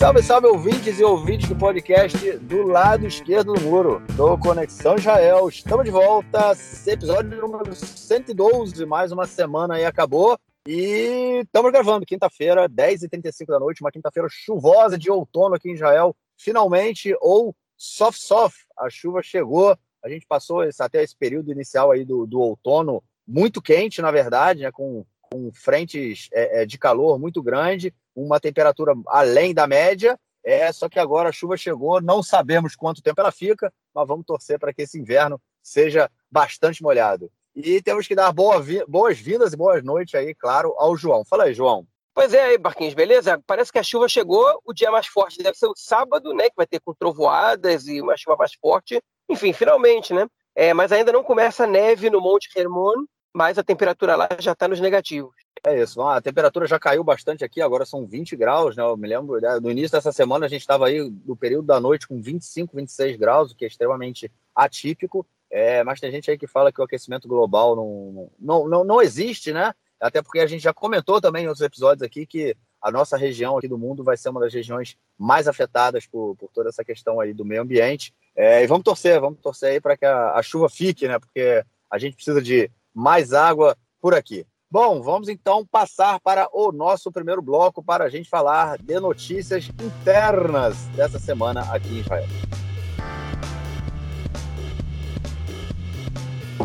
Salve, salve, ouvintes e ouvintes do podcast do lado esquerdo do muro, do Conexão Israel. Estamos de volta, episódio número 112, mais uma semana aí acabou. E estamos gravando quinta-feira, 10h35 da noite, uma quinta-feira chuvosa de outono aqui em Israel. Finalmente, ou soft soft, a chuva chegou. A gente passou esse, até esse período inicial aí do, do outono muito quente, na verdade, né, com, com frentes é, é de calor muito grande uma temperatura além da média. É, só que agora a chuva chegou, não sabemos quanto tempo ela fica, mas vamos torcer para que esse inverno seja bastante molhado. E temos que dar boas-vindas e boas noites aí, claro, ao João. Fala aí, João. Pois é, aí, Barquinhos, beleza? Parece que a chuva chegou, o dia mais forte deve ser o sábado, né? Que vai ter com trovoadas e uma chuva mais forte. Enfim, finalmente, né? É, mas ainda não começa a neve no Monte Hermon, mas a temperatura lá já está nos negativos. É isso, a temperatura já caiu bastante aqui, agora são 20 graus, né? Eu me lembro, né, no início dessa semana a gente estava aí no período da noite com 25, 26 graus, o que é extremamente atípico. É, mas tem gente aí que fala que o aquecimento global não, não, não, não existe, né? Até porque a gente já comentou também em outros episódios aqui que a nossa região aqui do mundo vai ser uma das regiões mais afetadas por, por toda essa questão aí do meio ambiente. É, e vamos torcer, vamos torcer aí para que a, a chuva fique, né? Porque a gente precisa de mais água por aqui. Bom, vamos então passar para o nosso primeiro bloco para a gente falar de notícias internas dessa semana aqui em Israel.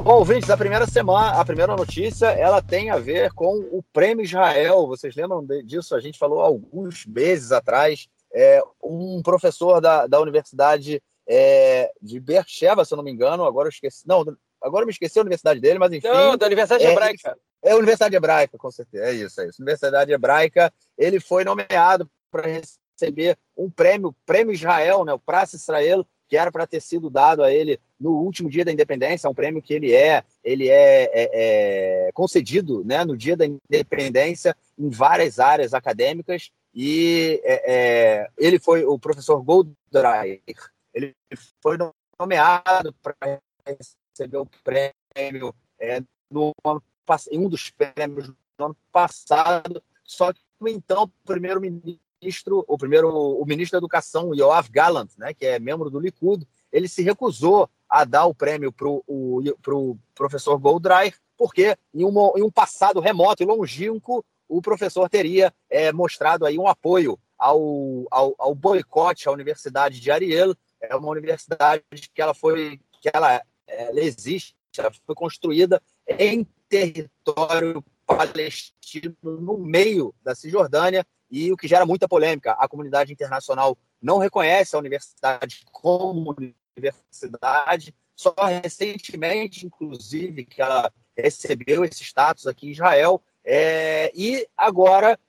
Bom, ouvintes, a primeira semana, a primeira notícia, ela tem a ver com o Prêmio Israel. Vocês lembram disso? A gente falou alguns meses atrás. É, um professor da, da Universidade é, de Beersheba, se eu não me engano, agora eu esqueci. Não, agora me esqueci a universidade dele, mas enfim. Não, da Universidade é, Hebraica. É a Universidade Hebraica, com certeza. É isso, é isso. Universidade Hebraica, ele foi nomeado para receber um prêmio, Prêmio Israel, né, o Praça Israel, que era para ter sido dado a ele no último dia da independência, é um prêmio que ele é, ele é, é, é concedido né, no dia da independência em várias áreas acadêmicas, e é, é ele foi o professor Goldreich, ele foi nomeado para receber o prêmio é, no ano em um dos prêmios do ano passado, só que então primeiro-ministro, o primeiro o ministro da Educação, Yoav Gallant, né, que é membro do Likud, ele se recusou a dar o prêmio para o pro professor Goldreich, porque em, uma, em, um passado remoto e longínquo o professor teria é, mostrado aí um apoio ao, ao, ao boicote à Universidade de Ariel, é uma universidade que ela foi que ela, ela existe, ela foi construída em território palestino no meio da Cisjordânia e o que gera muita polêmica. A comunidade internacional não reconhece a universidade como universidade. Só recentemente, inclusive, que ela recebeu esse status aqui em Israel. É, e agora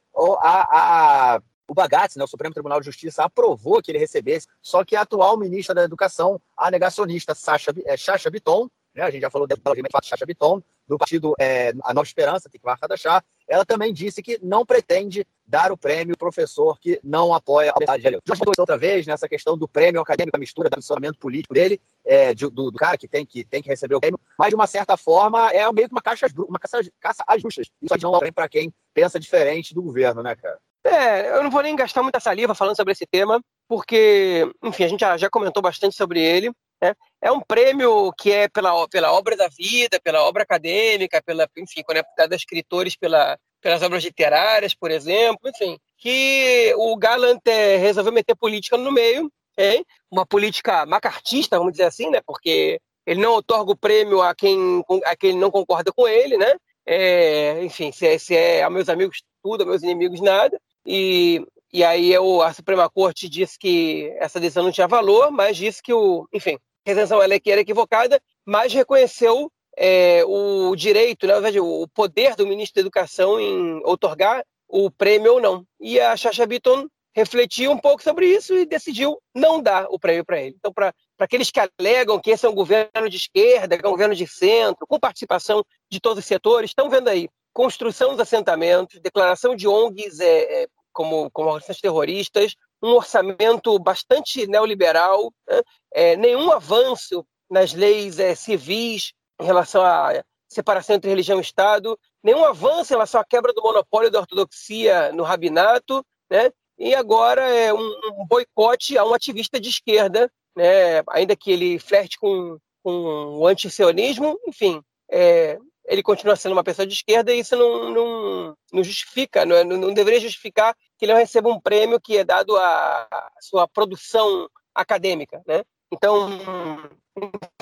a, a, o Bagatz, né, o Supremo Tribunal de Justiça, aprovou que ele recebesse, só que a atual ministra da Educação, a negacionista Sasha, é, Chacha Biton, né, a gente já falou dela, obviamente, Chacha Biton, do partido é, A Nova Esperança, Tikvar Hadashah, ela também disse que não pretende dar o prêmio professor que não apoia a Universidade de Israel. Já falou outra vez nessa questão do prêmio acadêmico, a mistura do posicionamento político dele, é, de, do, do, cara que tem, que tem que receber o prêmio, mas de uma certa forma é meio que uma, caixa, uma caça, caça às justas. Isso não é para quem pensa diferente do governo, né, cara? É, eu não vou nem gastar muita saliva falando sobre esse tema, porque, enfim, a gente já, já comentou bastante sobre ele. Né? É um prêmio que é pela, pela obra da vida, pela obra acadêmica, pela, enfim, quando é dado a escritores pela, pelas obras literárias, por exemplo, enfim, que o Gallant é, resolveu meter política no meio, hein? uma política macartista, vamos dizer assim, né? porque ele não otorga o prêmio a quem, a quem não concorda com ele, né? É, enfim, se é, se é a meus amigos tudo, a meus inimigos nada, e e aí eu, a Suprema Corte disse que essa decisão não tinha valor, mas disse que o, enfim, a isenção ela era equivocada, mas reconheceu é, o direito, verdade, o poder do ministro da Educação em otorgar o prêmio ou não. E a Chacha Bitton refletiu um pouco sobre isso e decidiu não dar o prêmio para ele. Então, para aqueles que alegam que esse é um governo de esquerda, que é um governo de centro, com participação de todos os setores, estão vendo aí construção dos assentamentos, declaração de ONGs é, é como, como organizações terroristas, um orçamento bastante neoliberal, né? é, nenhum avanço nas leis é, civis em relação à separação entre religião e Estado, nenhum avanço em relação à quebra do monopólio da ortodoxia no rabinato, né? e agora é um, um boicote a um ativista de esquerda, né? ainda que ele flerte com, com o antisionismo, enfim, é, ele continua sendo uma pessoa de esquerda e isso não, não, não justifica, não, não, deveria justificar que ele não receba um prêmio que é dado à sua produção acadêmica, né? Então,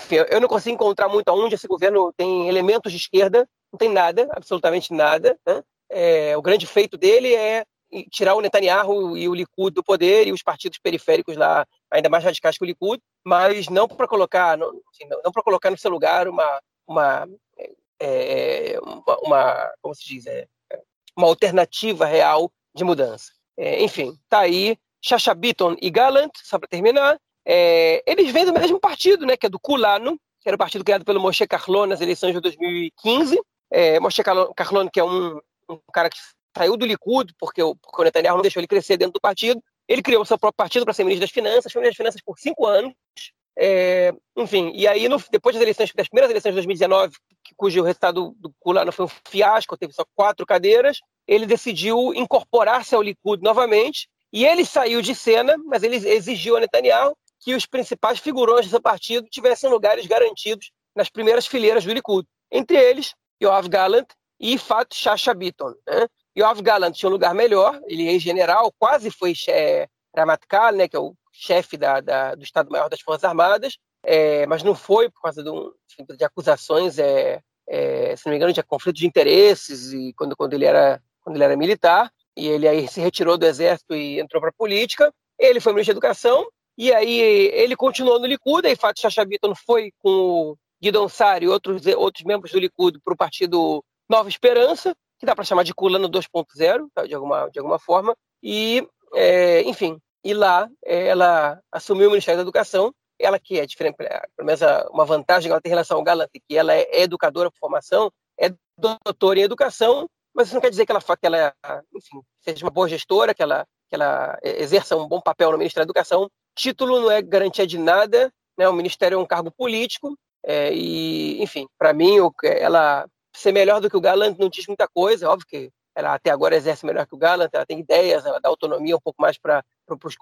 enfim, eu não consigo encontrar muito aonde esse governo tem elementos de esquerda, não tem nada, absolutamente nada. Né? É, o grande feito dele é tirar o Netanyahu e o Likud do poder e os partidos periféricos lá ainda mais radicais que o Likud, mas não para colocar, não, não para colocar no seu lugar uma uma, é, uma, uma, como se diz, é, uma alternativa real de mudança. É, enfim, tá aí Chacha Bitton e Gallant, só para terminar, é, eles vêm do mesmo partido, né, que é do Kulano, que era o partido criado pelo Moshe Carlon nas eleições de 2015. É, Moshe Carlon, que é um, um, cara que saiu do Likud, porque o, porque o Netanyahu não deixou ele crescer dentro do partido. Ele criou o seu próprio partido para ser ministro das Finanças, foi ministro das Finanças por cinco anos. É, enfim, e aí, no, depois das eleições, das primeiras eleições de 2019, cujo resultado do Kulano foi um fiasco, teve só quatro cadeiras, ele decidiu incorporar-se ao Likud novamente, e ele saiu de cena, mas ele exigiu a Netanyahu que os principais figurões do partido tivessem lugares garantidos nas primeiras fileiras do Likud. Entre eles, Yoav Gallant e Fat Shasha Bitton. Né? Yoav Gallant tinha um lugar melhor, ele é general, quase foi é, né, que é o chefe da, da, do Estado-Maior das Forças Armadas, é, mas não foi por causa de, um, de acusações, é, é, se não me engano, de conflito de interesses e quando, quando, ele era, quando ele era militar, e ele aí se retirou do exército e entrou para a política. Ele foi ministro da Educação e aí ele continuou no Likud, aí Fato Chachabiton foi com o Guidon Sari e outros, outros membros do Likud para o partido Nova Esperança, que dá para chamar de Culano 2.0, tá, de, alguma, de alguma forma. E, é, enfim, e lá é, ela assumiu o Ministério da Educação, ela que é diferente, pelo menos uma vantagem que ela tem em relação ao Galante, que ela é educadora por formação, é doutora em educação, mas isso não quer dizer que ela, que ela enfim, seja uma boa gestora, que ela, que ela exerça um bom papel no Ministério da Educação, Título não é garantia de nada, né? O ministério é um cargo político é, e, enfim, para mim, ela ser melhor do que o Gallant não diz muita coisa. Óbvio que ela até agora exerce melhor que o Gallant, ela tem ideias, ela dá autonomia um pouco mais para os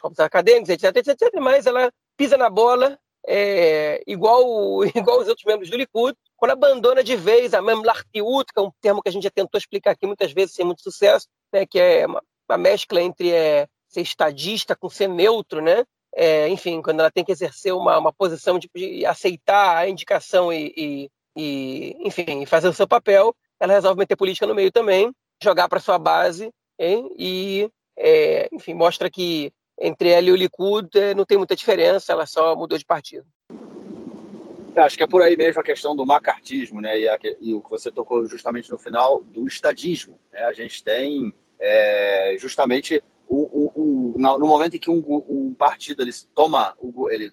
corpos acadêmicos, etc, etc, etc, mas ela pisa na bola é, igual, igual os outros membros do Likud, quando abandona de vez a Memlartiut, que é um termo que a gente já tentou explicar aqui muitas vezes sem muito sucesso, né, que é uma, uma mescla entre é, ser estadista com ser neutro, né? É, enfim, quando ela tem que exercer uma, uma posição de, de aceitar a indicação e, e, e, enfim, fazer o seu papel, ela resolve meter política no meio também, jogar para sua base hein? e, é, enfim, mostra que entre ela e o Likud é, não tem muita diferença, ela só mudou de partido. É, acho que é por aí mesmo a questão do macartismo, né? E, a, e o que você tocou justamente no final do estadismo. Né? A gente tem é, justamente o, o, o, no momento em que um, um, partido ele toma, ele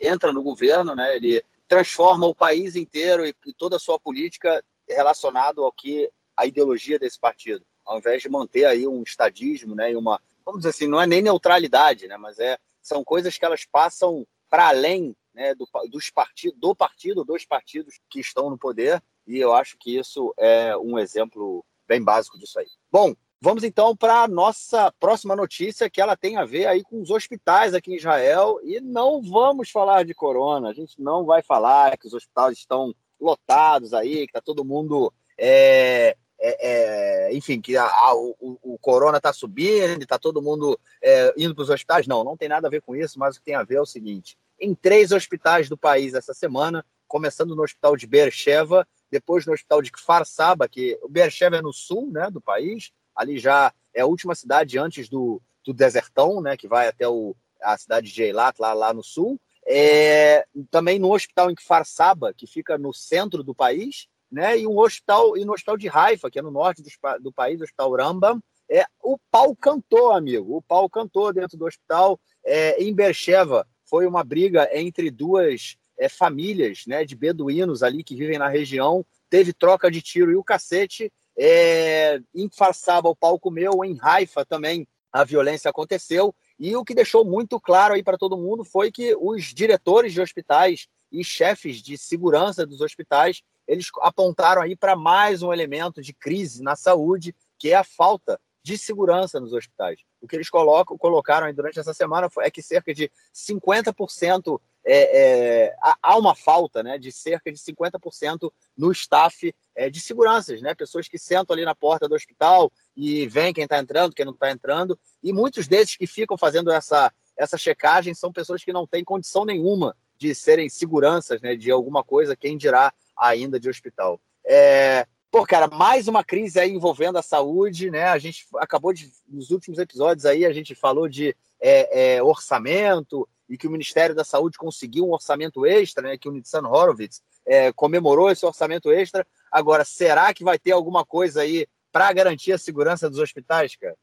entra no governo, né, ele transforma o país inteiro e, e toda a sua política relacionado ao que a ideologia desse partido, ao invés de manter aí um estadismo, né, e uma, vamos dizer assim, não é nem neutralidade, né, mas é são coisas que elas passam para além né, do, dos partidos, do partido, dos partidos que estão no poder, e eu acho que isso é um exemplo bem básico disso aí. Bom, Vamos então para a nossa próxima notícia, que ela tem a ver aí com os hospitais aqui em Israel. E não vamos falar de corona, a gente não vai falar que os hospitais estão lotados aí, que está todo mundo. É, é, é, enfim, que a, a, o, o, corona está subindo, está todo mundo é, indo para os hospitais. Não, não tem nada a ver com isso, mas o que tem a ver é o seguinte: em três hospitais do país essa semana, começando no hospital de Beersheba, depois no hospital de Kfar Saba, que o Beersheba é no sul né, do país, ali já é a última cidade antes do, do desertão, né, que vai até o, a cidade de Eilat, lá, lá no sul. É, também no hospital em Kfar Saba, que fica no centro do país, né, e um hospital e no hospital de Haifa, que é no norte do, do país, o hospital Rambam. É, o pau cantou, amigo. O pau cantou dentro do hospital. É, em Beersheba foi uma briga entre duas é, famílias né, de beduínos ali que vivem na região. Teve troca de tiro e o cacete. É, em Farsaba o pau comeu, em Haifa também a violência aconteceu. E o que deixou muito claro aí para todo mundo foi que os diretores de hospitais e chefes de segurança dos hospitais, eles apontaram aí para mais um elemento de crise na saúde, que é a falta de segurança nos hospitais. O que eles colocam, colocaram durante essa semana é que cerca de 50% é, é, há uma falta né, de cerca de 50% no staff é, de seguranças, né? Pessoas que sentam ali na porta do hospital e vem quem está entrando, quem não está entrando. E muitos desses que ficam fazendo essa, essa checagem são pessoas que não têm condição nenhuma de serem seguranças né, de alguma coisa, quem dirá ainda de hospital. É, Pô, cara, mais uma crise aí envolvendo a saúde, né? A gente acabou de, nos últimos episódios aí, a gente falou de é, é, orçamento e que o Ministério da Saúde conseguiu um orçamento extra, né? Que o Nitsan Horowitz é, comemorou esse orçamento extra. Agora, será que vai ter alguma coisa aí para garantir a segurança dos hospitais, cara?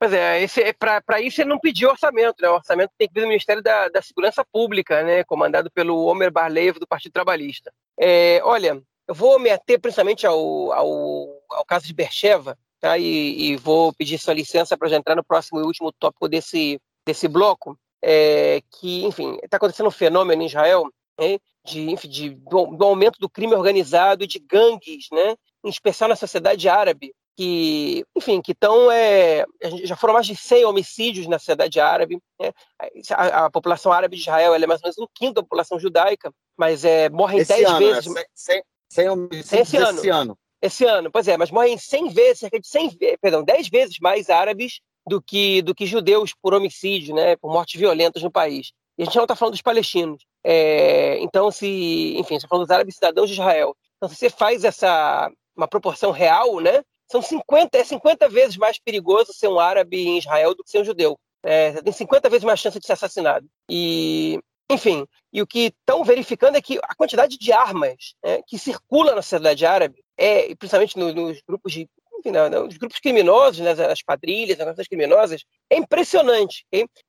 Pois é, é para isso ele não pediu orçamento, né? O orçamento tem que vir do Ministério da, da Segurança Pública, né? Comandado pelo Homer Barlev do Partido Trabalhista. É, olha, eu vou me ater principalmente ao, ao, ao caso de Bercheva, tá? E, e, vou pedir sua licença para já entrar no próximo e último tópico desse, desse bloco, é, que, enfim, está acontecendo um fenômeno em Israel, né? de, enfim, de do, do, aumento do crime organizado e de gangues, né? Em especial na sociedade árabe, que, enfim, que estão, é, já foram mais de 100 homicídios na sociedade árabe. Né? A, a, população árabe de Israel é mais ou menos um quinto da população judaica, mas é, morrem 10 ano, vezes. Né? 100, sem homicídios esse ano. esse ano. Esse ano, pois é, mas morrem 100 vezes, cerca de 100, perdão, 10 vezes mais árabes do que, do que judeus por homicídio, né, por mortes violentas no país. E a gente não está falando dos palestinos. É, então, se, enfim, está falando dos árabes cidadãos de Israel. Então, se você faz essa uma proporção real, né, são 50, é 50 vezes mais perigoso ser um árabe em Israel do que ser um judeu. É, tem 50 vezes mais chance de ser assassinado. E enfim, e o que estão verificando é que a quantidade de armas né, que circula na sociedade árabe, é, principalmente no, nos grupos de enfim, não, os grupos criminosos, né, as quadrilhas, as organizações criminosas, é impressionante.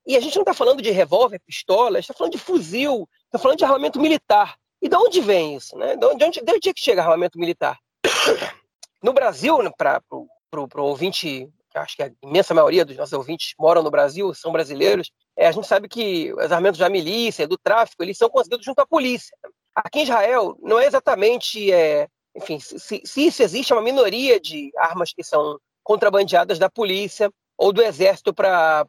E a gente não está falando de revólver, pistola, está falando de fuzil, está falando de armamento militar. E de onde vem isso? Né? De, onde, de onde é que chega armamento militar? No Brasil, né, para o ouvinte acho que a imensa maioria dos nossos ouvintes moram no Brasil, são brasileiros, é, a gente sabe que os armamentos da milícia, do tráfico, eles são conseguidos junto à polícia. Aqui em Israel, não é exatamente, é, enfim, se, se isso existe, é uma minoria de armas que são contrabandeadas da polícia ou do exército para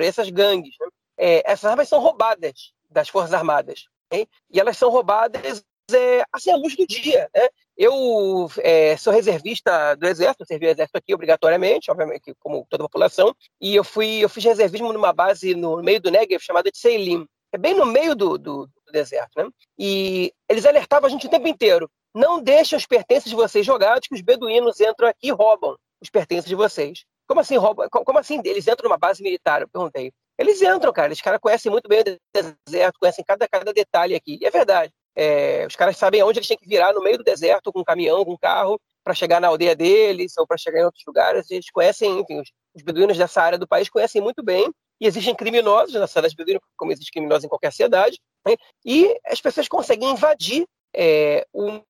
essas gangues. Né? É, essas armas são roubadas das Forças Armadas. E elas são roubadas é, assim, à luz do dia. Né? Eu é, sou reservista do Exército, servi o Exército aqui obrigatoriamente, obviamente, como toda a população, e eu fui eu fiz reservismo numa base no meio do Negev chamada de Seilim, é bem no meio do, do, do, deserto, né? E eles alertavam a gente o tempo inteiro: não deixem os pertences de vocês jogados, que os beduínos entram aqui e roubam os pertences de vocês. Como assim roubam? Como assim eles entram numa base militar? Eu perguntei. Eles entram, cara. Os caras conhecem muito bem o deserto, conhecem cada, cada detalhe aqui. E é verdade. É, os caras sabem aonde eles têm que virar no meio do deserto com um caminhão, com um carro, para chegar na aldeia deles ou para chegar em outros lugares. Eles conhecem, enfim, os, os beduínos dessa área do país conhecem muito bem. E existem criminosos na cidade beduína, como existem criminosos em qualquer cidade. Né? E as pessoas conseguem invadir é, uma,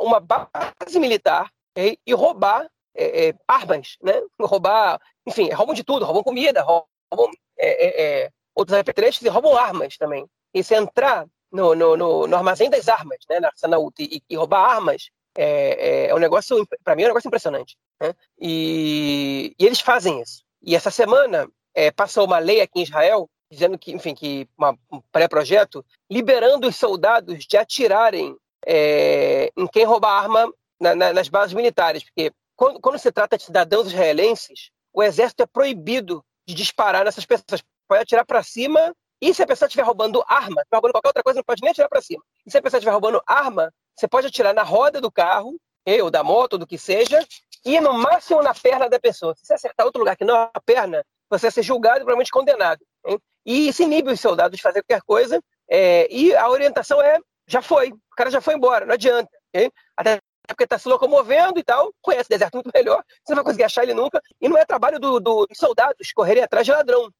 uma, base militar é, e roubar é, é, armas, né? Roubar, enfim, roubam de tudo, roubam comida, roubam é, outros apetrechos e roubam armas também. E se entrar no, no, no, no armazém das armas, né, na arsenal e, e roubar armas é, é, é um negócio, para mim, é um negócio impressionante. Né? E, e, eles fazem isso. E essa semana é, passou uma lei aqui em Israel dizendo que, enfim, que uma, um pré-projeto liberando os soldados de atirarem é, em quem rouba arma na, na, nas bases militares, porque quando, quando, se trata de cidadãos israelenses, o exército é proibido de disparar nessas pessoas. Pode atirar para cima e se a pessoa estiver roubando arma, estiver roubando qualquer outra coisa, não pode nem atirar para cima. E se a pessoa estiver roubando arma, você pode atirar na roda do carro, ou da moto, ou do que seja, e no máximo na perna da pessoa. Se você acertar outro lugar que não é a perna, você vai ser julgado e provavelmente condenado. Hein? E isso inibe os soldados de fazer qualquer coisa. É, e a orientação é: já foi, o cara já foi embora, não adianta. Hein? Até porque está se locomovendo e tal, conhece o deserto muito melhor, você não vai conseguir achar ele nunca. E não é trabalho do, do, dos soldados correrem atrás de ladrão.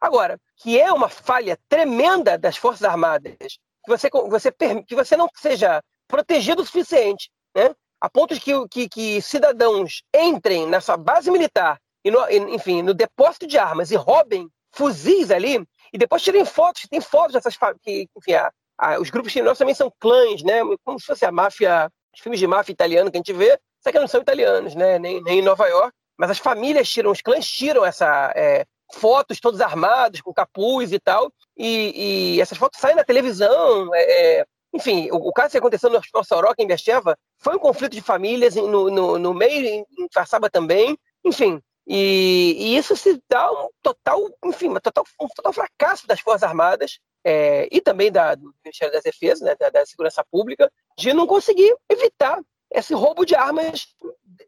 Agora, que é uma falha tremenda das Forças Armadas, que você, você, que você não seja protegido o suficiente, né? a ponto de que, que, que cidadãos entrem na sua base militar, e no, enfim, no depósito de armas e roubem fuzis ali, e depois tirem fotos, tem fotos dessas que, enfim, a, a, os grupos criminosos também são clãs, né? Como se fosse a máfia, os filmes de máfia italiano que a gente vê, só que não são italianos, né? Nem, nem em Nova York, mas as famílias tiram, os clãs tiram essa é, fotos todos armados, com capuz e tal, e, e essas fotos saem na televisão. É, é enfim, o, o, caso que aconteceu no Hospital Soroca, em Besteva, foi um conflito de famílias no, no, no meio, em, Farsaba também, enfim. E, e, isso se dá um total, enfim, um total, um total fracasso das Forças Armadas é, e também da, do Ministério da Defesa, né, da, da, Segurança Pública, de não conseguir evitar esse roubo de armas,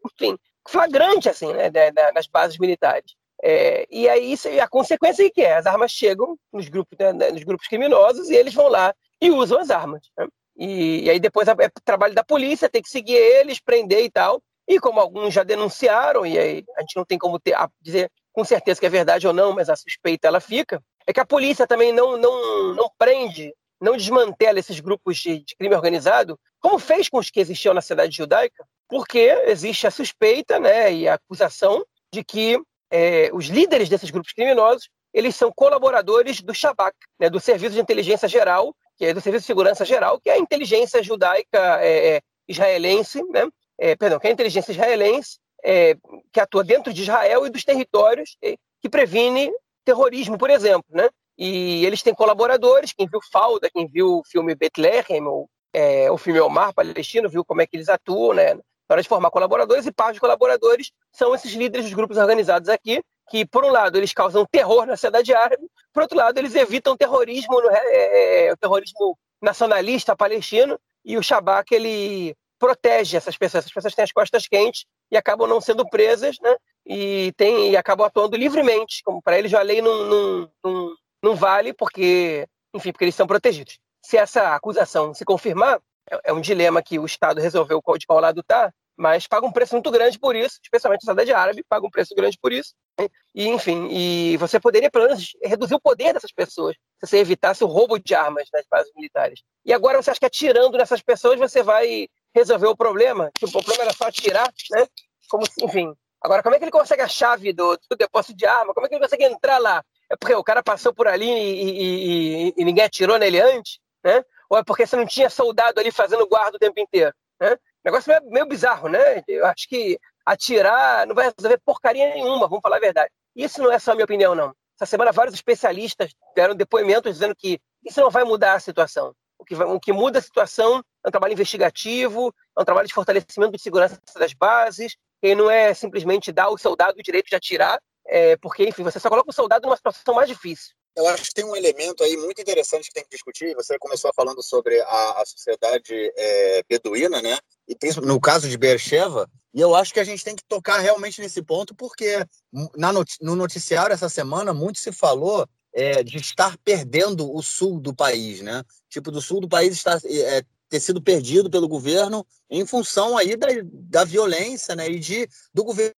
enfim, flagrante assim, né, da, das bases militares. É, e aí a consequência é que é, as armas chegam nos grupos, né, né, nos grupos criminosos e eles vão lá e usam as armas. Né? E, e, aí depois é trabalho da polícia, tem que seguir eles, prender e tal. E como alguns já denunciaram, e aí a gente não tem como ter, dizer com certeza que é verdade ou não, mas a suspeita ela fica, é que a polícia também não, não, não prende, não desmantela esses grupos de, de crime organizado, como fez com os que existiam na cidade judaica, porque existe a suspeita né, e a acusação de que é, os líderes desses grupos criminosos eles são colaboradores do Shabak, né, do Serviço de Inteligência Geral, que é do Serviço de Segurança Geral, que é a inteligência judaica é, é israelense, né, é, perdão, que é a inteligência israelense, é, que atua dentro de Israel e dos territórios, que previne terrorismo, por exemplo, né? E eles têm colaboradores, quem viu Falda, quem viu o filme Bethlehem, ou é, o filme Omar Palestino, viu como é que eles atuam, né? Na hora de formar colaboradores, e parte dos colaboradores são esses líderes dos grupos organizados aqui, que, por um lado, eles causam terror na sociedade árabe, por outro lado, eles evitam terrorismo, é, é, é, terrorismo nacionalista palestino, e o Shabak, ele protege essas pessoas. Essas pessoas têm as costas quentes e acabam não sendo presas, né? E, tem, e acabam atuando livremente, como para eles a lei não, não, não, não vale, porque, enfim, porque eles são protegidos. Se essa acusação se confirmar, é, é um dilema que o Estado resolveu de qual lado está, mas paga um preço muito grande por isso, especialmente a sociedade árabe paga um preço grande por isso. E, enfim, e você poderia, pelo menos, reduzir o poder dessas pessoas, se você evitasse o roubo de armas nas bases militares. E agora você acha que atirando nessas pessoas você vai resolver o problema? Que o problema era só atirar, né? Como, enfim. Agora, como é que ele consegue a chave do, do depósito de arma? Como é que ele consegue entrar lá? É porque o cara passou por ali e, e, e ninguém atirou nele antes, né? Ou é porque você não tinha soldado ali fazendo guarda o tempo inteiro, né? Negócio meio, meio bizarro, né? Eu acho que atirar não vai resolver porcaria nenhuma, vamos falar a verdade. Isso não é só a minha opinião, não. Essa semana, vários especialistas deram depoimentos dizendo que isso não vai mudar a situação. O que, vai, o que muda a situação é um trabalho investigativo, é um trabalho de fortalecimento de segurança das bases, e não é simplesmente dar ao soldado o direito de atirar, é, porque, enfim, você só coloca o soldado numa situação mais difícil. Eu acho que tem um elemento aí muito interessante que tem que discutir. Você começou falando sobre a, a sociedade é, beduína, né? E no caso de Beersheba, e eu acho que a gente tem que tocar realmente nesse ponto, porque na not no noticiário essa semana muito se falou é, de estar perdendo o sul do país, né? Tipo, do sul do país está, é, ter sido perdido pelo governo em função aí da, da violência, né? E de, do governo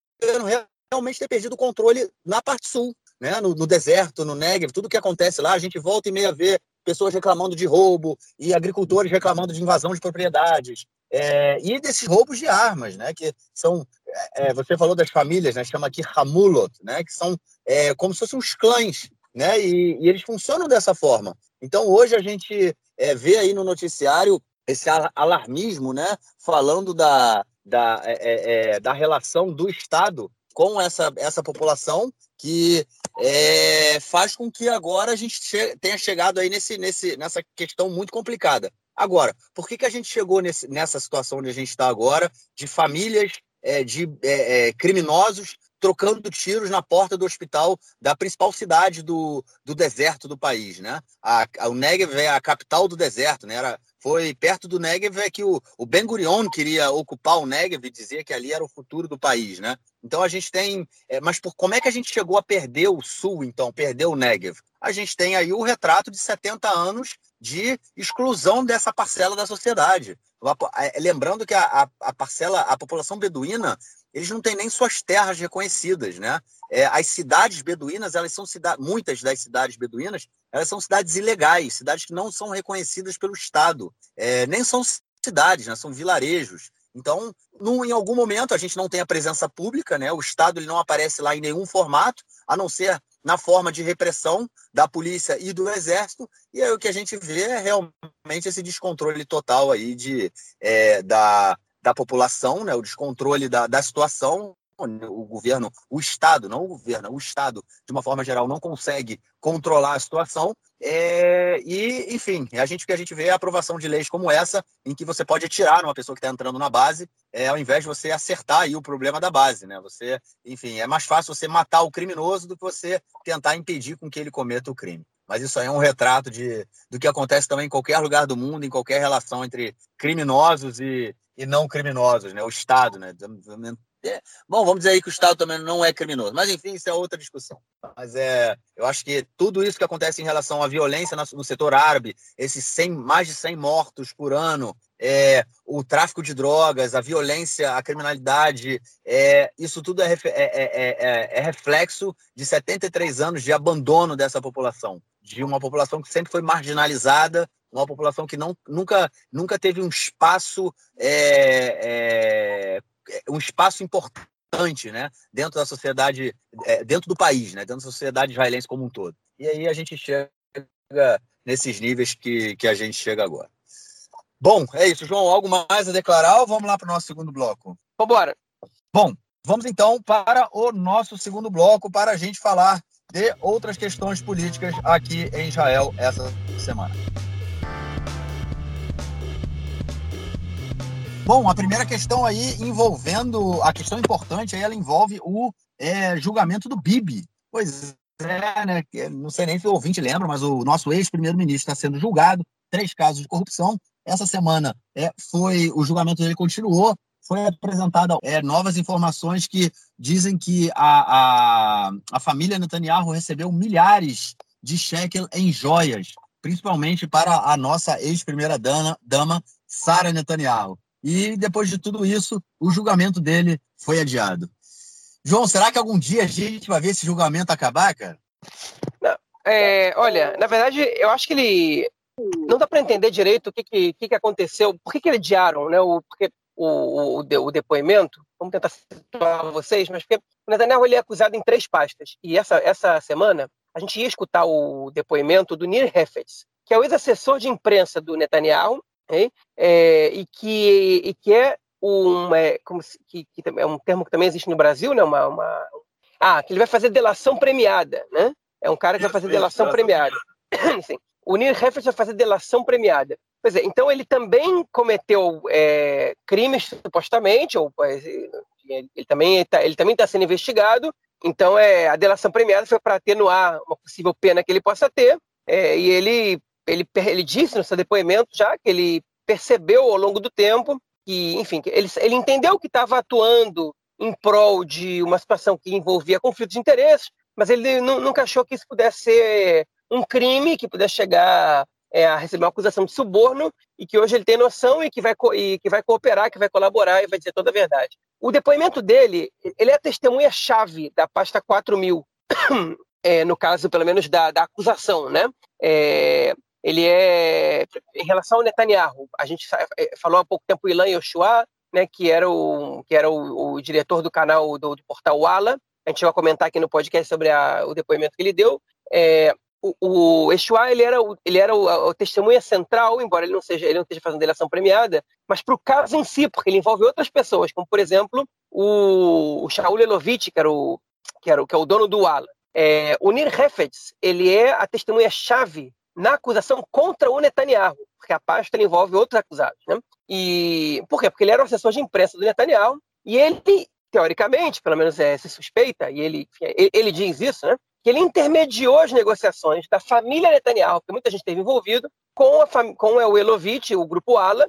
realmente ter perdido o controle na parte sul né? no, no deserto, no Negev, tudo que acontece lá, a gente volta e meia vê pessoas reclamando de roubo e agricultores reclamando de invasão de propriedades. É, e desses roubos de armas, né, que são, é, é você falou das famílias, né, chama aqui Hamulot, né, que são é, como se fossem uns clãs, né, e, e, eles funcionam dessa forma. Então hoje a gente é, vê aí no noticiário esse alarmismo, né, falando da, da, é, da relação do Estado com essa, essa população que é, faz com que agora a gente che tenha chegado aí nesse, nesse, nessa questão muito complicada. Agora, por que, que a gente chegou nesse, nessa situação onde a gente está agora, de famílias é, de é, é, criminosos trocando tiros na porta do hospital da principal cidade do, do deserto do país, né? A, a, o Negev é a capital do deserto, né? Era, foi perto do Negev é que o, o Ben Gurion queria ocupar o Negev e dizia que ali era o futuro do país, né? Então a gente tem, é, mas por, como é que a gente chegou a perder o sul, então, perder o Negev? A gente tem aí o retrato de 70 anos de exclusão dessa parcela da sociedade. É, lembrando que a, a, a parcela, a população beduína eles não têm nem suas terras reconhecidas, né? É, as cidades beduínas, elas são cidades, muitas das cidades beduínas, elas são cidades ilegais, cidades que não são reconhecidas pelo Estado, é, nem são cidades, né? São vilarejos. Então, num, em algum momento a gente não tem a presença pública, né? O Estado ele não aparece lá em nenhum formato, a não ser na forma de repressão da polícia e do exército, e aí o que a gente vê é realmente esse descontrole total aí de, é, da, da população, né, o descontrole da, da situação, o governo, o Estado, não o governo, o Estado, de uma forma geral, não consegue controlar a situação. É, e, enfim, a gente, o que a gente vê é a aprovação de leis como essa, em que você pode atirar numa pessoa que está entrando na base, é, ao invés de você acertar aí o problema da base. Né? Você, enfim, é mais fácil você matar o criminoso do que você tentar impedir com que ele cometa o crime. Mas isso aí é um retrato de, do que acontece também em qualquer lugar do mundo, em qualquer relação entre criminosos e, e não criminosos, né? O Estado, né? É, bom, vamos dizer aí que o Estado também não é criminoso, mas enfim, isso é outra discussão. Mas é, eu acho que tudo isso que acontece em relação à violência no setor árabe, esses 100, mais de 100 mortos por ano, é, o tráfico de drogas, a violência, a criminalidade, é, isso tudo é, é, é, é, reflexo de 73 anos de abandono dessa população, de uma população que sempre foi marginalizada, uma população que não, nunca, nunca teve um espaço é, é, um espaço importante né, dentro da sociedade, é, dentro do país, né, dentro da sociedade israelense como um todo. E aí a gente chega nesses níveis que, que a gente chega agora. Bom, é isso, João. Algo mais a declarar ou vamos lá para o nosso segundo bloco? Vambora. Bom, vamos então para o nosso segundo bloco para a gente falar de outras questões políticas aqui em Israel essa semana. Bom, a primeira questão aí envolvendo, a questão importante aí, ela envolve o é, julgamento do Bibi. Pois é, né? Não sei nem se o ouvinte lembra, mas o nosso ex-primeiro-ministro está sendo julgado, três casos de corrupção. Essa semana é, foi o julgamento dele continuou, foi apresentada é, novas informações que dizem que a, a, a família Netanyahu recebeu milhares de shekel em joias, principalmente para a nossa ex-primeira dama, dama Sara Netanyahu. E depois de tudo isso, o julgamento dele foi adiado. João, será que algum dia a gente vai ver esse julgamento acabar, cara? Não, é, olha, na verdade, eu acho que ele. Não dá para entender direito o que, que, que, aconteceu, por que, que ele adiaram, né? O, porque o, o, o depoimento. Vamos tentar situar vocês, mas porque o Netanyahu ele é acusado em três pastas. E essa, essa semana a gente ia escutar o depoimento do Nir Hefetz, que é o ex-assessor de imprensa do Netanyahu é, e, que, e que é um, é, como se, que, que, é um termo que também existe no Brasil, né? Uma, uma, ah, que ele vai fazer delação premiada, né? É um cara que vai fazer delação premiada. Sim. O Neil Heffert vai fazer delação premiada. Pois é, então ele também cometeu é, crimes supostamente, ou é, ele também está ele também está sendo investigado. Então é a delação premiada foi para atenuar uma possível pena que ele possa ter. É, e ele ele, ele disse no seu depoimento já que ele percebeu ao longo do tempo que, enfim, ele, ele entendeu que estava atuando em prol de uma situação que envolvia conflito de interesses, mas ele nunca achou que isso pudesse ser um crime, que pudesse chegar é, a receber uma acusação de suborno e que hoje ele tem noção e que vai, e que vai cooperar, que vai colaborar e vai dizer toda a verdade. O depoimento dele, ele é a testemunha-chave da pasta 4000, é, no caso, pelo menos, da, da acusação, né? É, ele é em relação ao Netanyahu. A gente é, falou há pouco tempo Ilan Yoshua, né, que era o que era o, o diretor do canal do, do, portal Wala. A gente vai comentar aqui no podcast sobre a, o depoimento que ele deu. É, o, o Yeshua, ele era, o, ele era o, a, testemunha central, embora ele não seja ele não esteja fazendo delação premiada, mas para o caso em si, porque ele envolve outras pessoas, como por exemplo o, o Shaul Elovitch, que era o que era que é o dono do Wala. É, o Nir Hefetz, ele é a testemunha chave na acusação contra o Netanyahu, porque a pasta envolve outros acusados. Né? E por quê? Porque ele era o assessor de imprensa do Netanyahu e ele, teoricamente, pelo menos é, se suspeita, e ele, ele, ele diz isso, né? Que ele intermediou as negociações da família Netanyahu, porque muita gente esteve envolvido, com, com o Elovitch, o grupo Ala,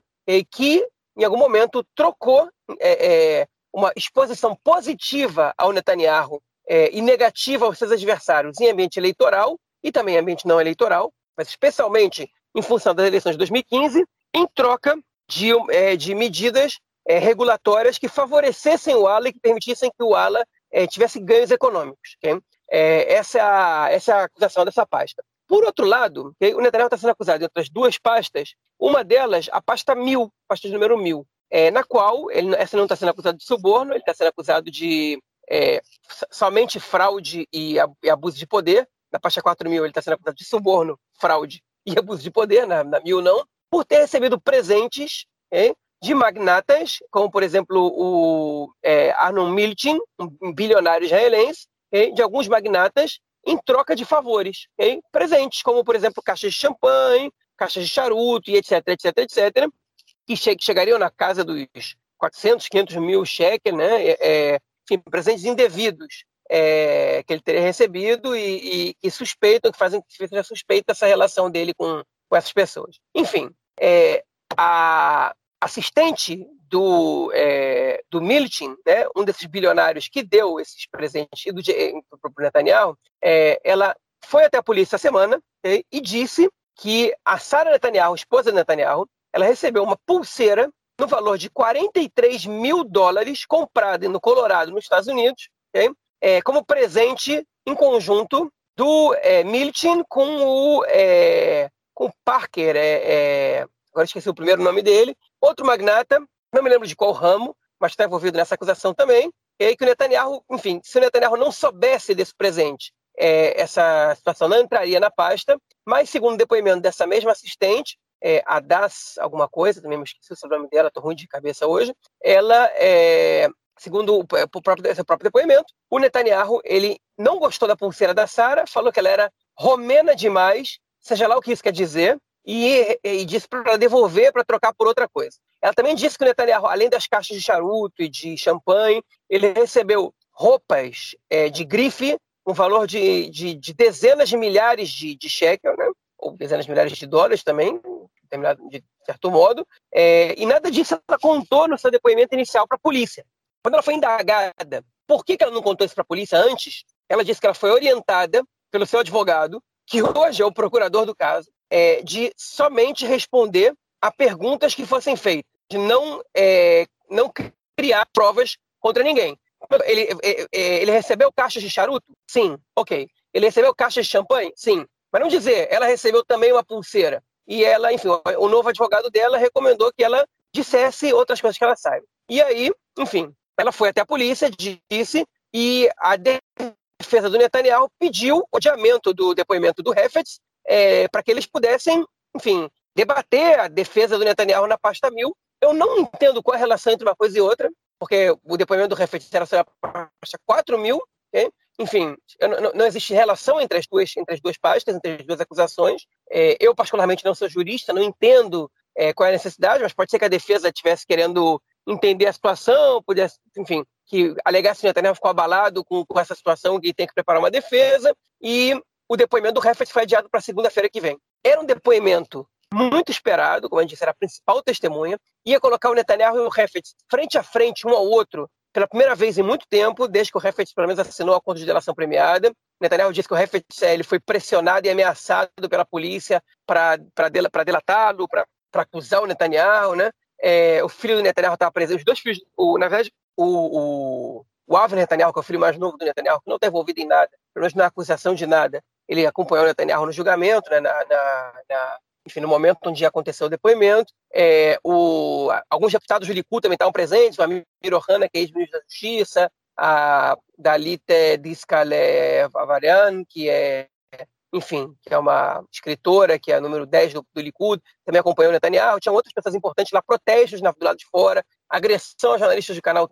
que em algum momento trocou é, é, uma exposição positiva ao Netanyahu é, e negativa aos seus adversários em ambiente eleitoral e também ambiente não eleitoral, mas especialmente em função das eleições de 2015, em troca de, é, de medidas é, regulatórias que favorecessem o ALA e que permitissem que o ALA é, tivesse ganhos econômicos. Okay? É, essa, é essa é acusação dessa pasta. Por outro lado, o Netanyahu está sendo acusado de outras duas pastas, uma delas, a pasta 1000, pasta número 1000, é, na qual ele, essa não está sendo acusado de suborno, ele está sendo acusado de é, somente fraude e, abuso de poder, na pasta 4 mil ele está sendo acusado de suborno, fraude e abuso de poder, na, na mil não, por ter recebido presentes hein, de magnatas, como por exemplo o é, Arnon Milchin, um bilionário israelense? De alguns magnatas em troca de favores, okay? presentes, como por exemplo caixas de champanhe, caixas de charuto e etc, etc, etc, que, che chegariam na casa dos 400, 500 mil cheques, né? É, é, enfim, presentes indevidos é, que ele teria recebido e, e, e suspeitam, que fazem que seja suspeita essa relação dele com, com essas pessoas. Enfim, é, a assistente do, é, do Milton, né, um desses bilionários que deu esses presentes para o Netanyahu, é, ela foi até a polícia essa semana é, e disse que a Sara Netanyahu, esposa de Netanyahu, ela recebeu uma pulseira no valor de 43 mil dólares comprada no Colorado, nos Estados Unidos, okay? é, como presente em conjunto do é, Milton com o, é, com Parker, é, é, agora esqueci o primeiro nome dele, outro magnata, não me lembro de qual ramo, mas está envolvido nessa acusação também, e aí que o Netanyahu, enfim, se o Netanyahu não soubesse desse presente, é, essa situação não entraria na pasta, mas segundo o depoimento dessa mesma assistente, é, a Das alguma coisa, também me esqueci o nome dela, estou ruim de cabeça hoje, ela, é, segundo o próprio, seu próprio depoimento, o Netanyahu ele não gostou da pulseira da Sara, falou que ela era romena demais, seja lá o que isso quer dizer, e, e disse para devolver para trocar por outra coisa. Ela também disse que o Netanyahu, além das caixas de charuto e de champanhe, ele recebeu roupas é, de grife, um valor de, de, de, dezenas de milhares de, de shekel, né? ou dezenas de milhares de dólares também, de certo modo, é, e nada disso ela contou no seu depoimento inicial para a polícia. Quando ela foi indagada, por que, que ela não contou isso para a polícia antes? Ela disse que ela foi orientada pelo seu advogado, que hoje é o procurador do caso, é, de somente responder a perguntas que fossem feitas, de não, é, não criar provas contra ninguém. Ele, é, é, ele recebeu caixas de charuto? Sim, ok. Ele recebeu caixas de champanhe? Sim. Mas não dizer, ela recebeu também uma pulseira e ela, enfim, o novo advogado dela recomendou que ela dissesse outras coisas que ela saiba. E aí, enfim, ela foi até a polícia, disse, e a defesa do Netanyahu pediu o adiamento do depoimento do Hefetz é, para que eles pudessem, enfim, debater a defesa do Netanyahu na pasta mil. Eu não entendo qual é a relação entre uma coisa e outra, porque o depoimento do Hefetz era sobre a pasta 4 mil, okay? enfim, não, não, existe relação entre as duas, entre as duas pastas, entre as duas acusações. É, eu, particularmente, não sou jurista, não entendo é, qual é a necessidade, mas pode ser que a defesa estivesse querendo entender a situação, pudesse, enfim, que alegasse que o Netanyahu ficou abalado com, com essa situação que tem que preparar uma defesa, e o depoimento do Heffert foi adiado para segunda-feira que vem. Era um depoimento muito esperado, como a gente disse, era a principal testemunha, ia colocar o Netanyahu e o Heffert frente a frente, um ao outro, pela primeira vez em muito tempo, desde que o Heffert pelo menos assinou a acordo de delação premiada. Netanyahu disse que o Heffert eh, ele foi pressionado e ameaçado pela polícia para delatá-lo, para acusar o Netanyahu, né? É, o filho do Netanyahu estava presente, os dois filhos, o, na verdade, o, o, o Avner Netanyahu, que é o filho mais novo do Netanyahu, que não está envolvido em nada, pelo menos na acusação de nada, ele acompanhou Netanyahu no julgamento, né, na, na, na enfim, no momento onde aconteceu o depoimento. É, o, alguns deputados do Likud também estavam presentes, o Amir Ohana, que é ex-ministro da Justiça, a Dalite Diskale Avarian, que é, enfim, que é uma escritora, que é número 10 do, do Likud, também acompanhou o Netanyahu. Tinha outras pessoas importantes lá, protestos na, do lado de fora, agressão a jornalistas do Canal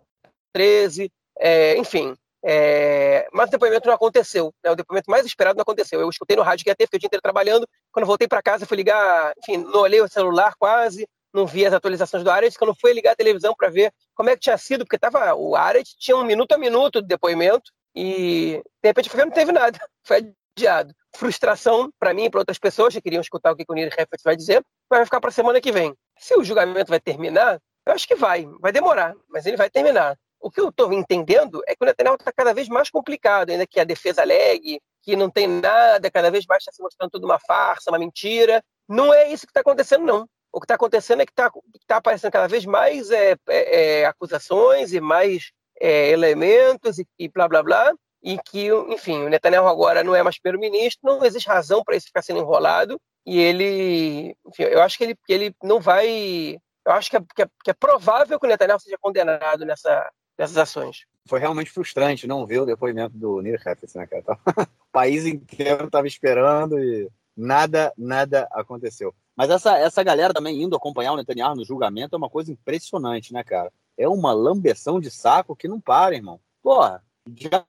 13, é, enfim. É, mas o depoimento não aconteceu. Né? O depoimento mais esperado não aconteceu. Eu escutei no rádio que ia ter, fiquei o dia inteiro trabalhando. Quando voltei para casa, fui ligar, enfim, não olhei o celular quase, não vi as atualizações do Aret. Quando fui ligar a televisão para ver como é que tinha sido, porque tava, o Aret tinha um minuto a minuto de depoimento e de repente foi, não teve nada. Foi adiado. Frustração para mim e para outras pessoas que queriam escutar o que o Nir Heffert vai dizer, vai ficar para a semana que vem. Se o julgamento vai terminar, eu acho que vai. Vai demorar, mas ele vai terminar. O que eu estou entendendo é que o Netanyahu está cada vez mais complicado, ainda que a defesa alegue que não tem nada, cada vez mais está se mostrando tudo uma farsa, uma mentira. Não é isso que está acontecendo, não. O que está acontecendo é que está tá aparecendo cada vez mais é, é, é, acusações e mais é, elementos e, e blá blá blá, e que, enfim, o Netanyahu agora não é mais primeiro-ministro, não existe razão para isso ficar sendo enrolado, e ele, enfim, eu acho que ele, que ele não vai. Eu acho que é, que é, que é provável que o Netanyahu seja condenado nessa, dessas ações. Foi realmente frustrante não ver o depoimento do Nir Heffetz, né, cara? o país inteiro estava esperando e nada, nada aconteceu. Mas essa, essa galera também indo acompanhar o Netanyahu no julgamento é uma coisa impressionante, né, cara? É uma lambeção de saco que não para, irmão. Porra, já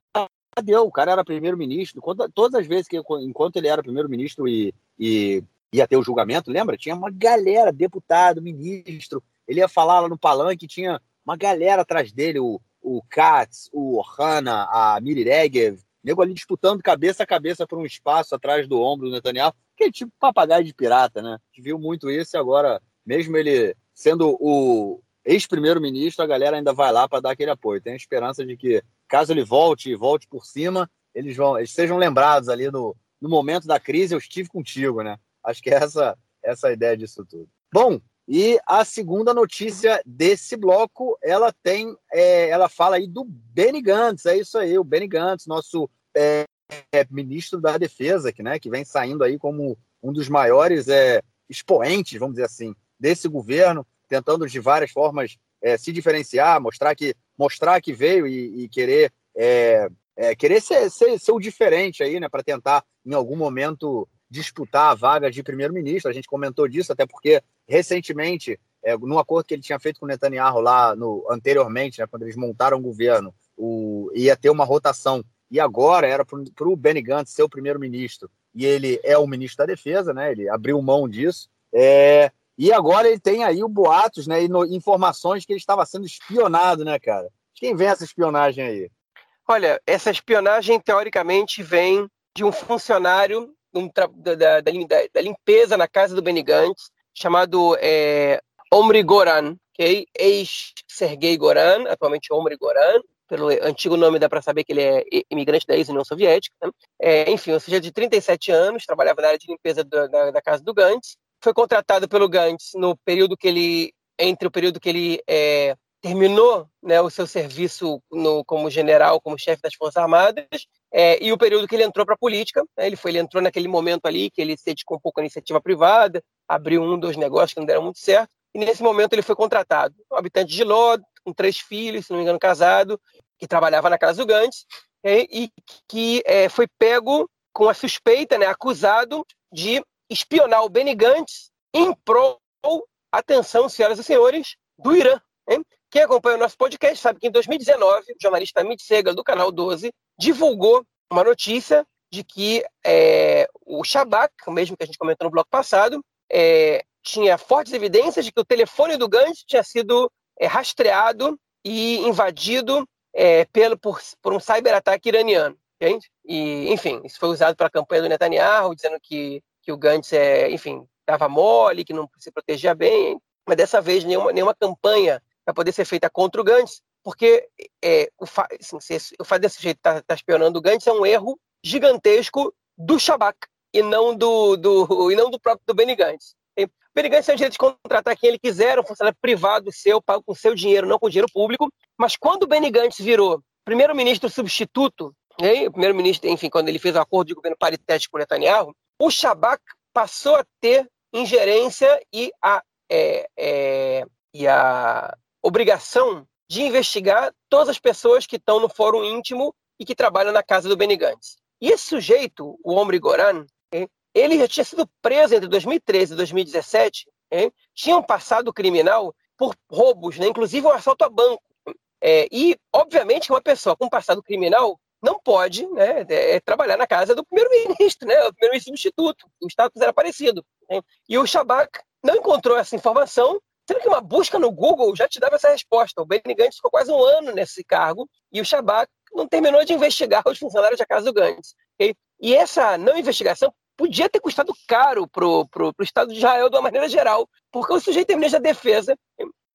deu. O cara era primeiro-ministro. Todas as vezes que, enquanto ele era primeiro-ministro e, e ia ter o julgamento, lembra? Tinha uma galera, deputado, ministro. Ele ia falar lá no palanque, tinha uma galera atrás dele, o, o Katz, o Ohana, a Miri Regev, nego ali disputando cabeça a cabeça por um espaço atrás do ombro do Netanyahu, que é tipo papagaio de pirata, né? A gente viu muito isso e agora, mesmo ele sendo o ex-primeiro-ministro, a galera ainda vai lá para dar aquele apoio. Tem a esperança de que, caso ele volte e volte por cima, eles vão, eles sejam lembrados ali no, no momento da crise, eu estive contigo, né? Acho que é essa, essa a ideia disso tudo. Bom, e a segunda notícia desse bloco, ela tem, é, ela fala aí do Benny Gantz, é isso aí, o Benny Gantz, nosso é, é, ministro da Defesa, que, né, que vem saindo aí como um dos maiores é, expoentes, vamos dizer assim, desse governo, tentando de várias formas é, se diferenciar, mostrar que, mostrar que veio e, e querer, é, querer ser, ser, ser o diferente aí, né, para tentar em algum momento disputar a vaga de primeiro-ministro. A gente comentou disso, até porque recentemente, é, no acordo que ele tinha feito com o Netanyahu lá no, anteriormente, né, quando eles montaram o governo, o, ia ter uma rotação. E agora era para o Benny Gantz ser o primeiro-ministro. E ele é o ministro da Defesa, né? Ele abriu mão disso. É, e agora ele tem aí o boatos, né? E no, informações que ele estava sendo espionado, né, cara? Quem vem essa espionagem aí? Olha, essa espionagem teoricamente vem de um funcionário um da, da, da, limpeza na casa do Benny Gantz, chamado é, Omri Goran, okay? ex-Sergei Goran, atualmente Omri Goran, pelo antigo nome dá para saber que ele é imigrante da ex-União Soviética. Né? É, enfim, ou seja, de 37 anos, trabalhava na área de limpeza da, da, casa do Gantz, foi contratado pelo Gantz no período que ele, entre o período que ele é, terminou né, o seu serviço no, como general, como chefe das Forças Armadas, é, e o período que ele entrou para a política. Né, ele, foi, ele entrou naquele momento ali que ele se dedicou um pouco à iniciativa privada, abriu um, dois negócios que não deram muito certo, e nesse momento ele foi contratado. Um habitante de Lod, com três filhos, se não me engano, casado, que trabalhava na casa do Gantz, é, e que é, foi pego com a suspeita, né, acusado de espionar o Benny Gantz em prol, atenção, senhoras e senhores, do Irã. Hein? Quem acompanha o nosso podcast sabe que em 2019, o jornalista Amit Segal, do canal 12, divulgou uma notícia de que é, o Shabak, o mesmo que a gente comentou no bloco passado, é, tinha fortes evidências de que o telefone do Gantz tinha sido é, rastreado e invadido é, pelo, por, por um cyberataque iraniano. Entende? E, enfim, isso foi usado para a campanha do Netanyahu, dizendo que, que o Gantz, é, enfim, estava mole, que não se protegia bem. Mas dessa vez, nenhuma, nenhuma campanha para poder ser feita contra o Gantz, porque é, o, fa assim, o fato desse jeito estar tá, tá espionando o Gantz é um erro gigantesco do Shabak e não do, do, e não do próprio do Benny Gantz. O Benny Gantz tem o direito de contratar quem ele quiser, um funcionário privado seu, pago com seu dinheiro, não com dinheiro público, mas quando o Benny Gantz virou primeiro-ministro substituto, né, o primeiro-ministro, enfim, quando ele fez o acordo de governo paritético com Netanyahu, o Shabak passou a ter ingerência e a, é, é, e a obrigação de investigar todas as pessoas que estão no fórum íntimo e que trabalham na casa do Benny Gantz. E esse sujeito, o Omri Goran, ele já tinha sido preso entre 2013 e 2017, tinha um passado criminal por roubos, né? inclusive um assalto a banco. É, e, obviamente, uma pessoa com passado criminal não pode né, é, trabalhar na casa do primeiro-ministro, né, o primeiro-ministro substituto. O status era parecido. E o Shabak não encontrou essa informação Sendo que uma busca no Google já te dava essa resposta. O Benny Gantz ficou quase um ano nesse cargo e o Shabak não terminou de investigar os funcionários da casa do Gantz. Okay? E essa não investigação podia ter custado caro para o Estado de Israel de uma maneira geral, porque o sujeito tem ministro da defesa,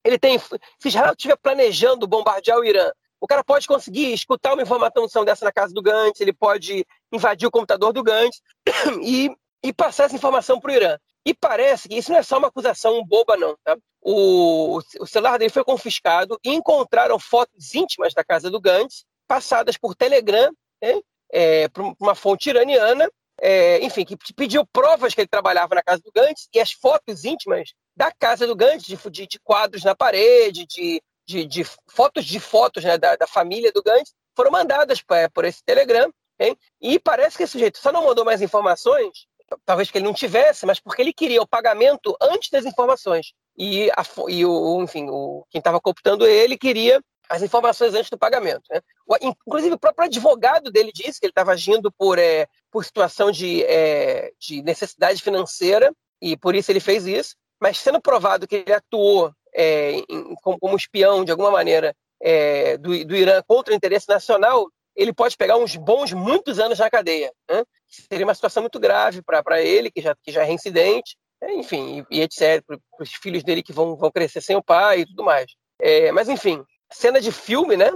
ele tem, se Israel estiver planejando bombardear o Irã, o cara pode conseguir escutar uma informação dessa na casa do Gantz, ele pode invadir o computador do Gantz e, e passar essa informação para o Irã. E parece que isso não é só uma acusação boba, não. Tá? O, o celular dele foi confiscado e encontraram fotos íntimas da casa do Gantz, passadas por Telegram, né? é, por uma fonte iraniana, é, enfim, que pediu provas que ele trabalhava na casa do Gantz e as fotos íntimas da casa do Gantz, de, de, de quadros na parede, de, de, fotos de fotos né, da, da, família do Gantz, foram mandadas pra, por esse Telegram. Hein? E parece que esse sujeito só não mandou mais informações talvez que ele não tivesse, mas porque ele queria o pagamento antes das informações. E, a, e o, enfim, o, quem estava cooptando ele queria as informações antes do pagamento. Né? Inclusive, o próprio advogado dele disse que ele estava agindo por, é, por situação de, é, de necessidade financeira e por isso ele fez isso. Mas sendo provado que ele atuou é, em, como, como, espião, de alguma maneira, é, do, do Irã contra o interesse nacional, ele pode pegar uns bons muitos anos na cadeia. Né? Seria uma situação muito grave para ele, que já, que já é reincidente, é, enfim, e, e etc. Para os filhos dele que vão, vão crescer sem o pai e tudo mais. É, mas, enfim, cena de filme, né?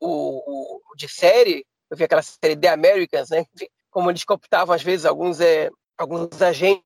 O, o, de série, eu vi aquela série The Americans, né? Como eles cooptavam, às vezes, alguns, é, alguns agentes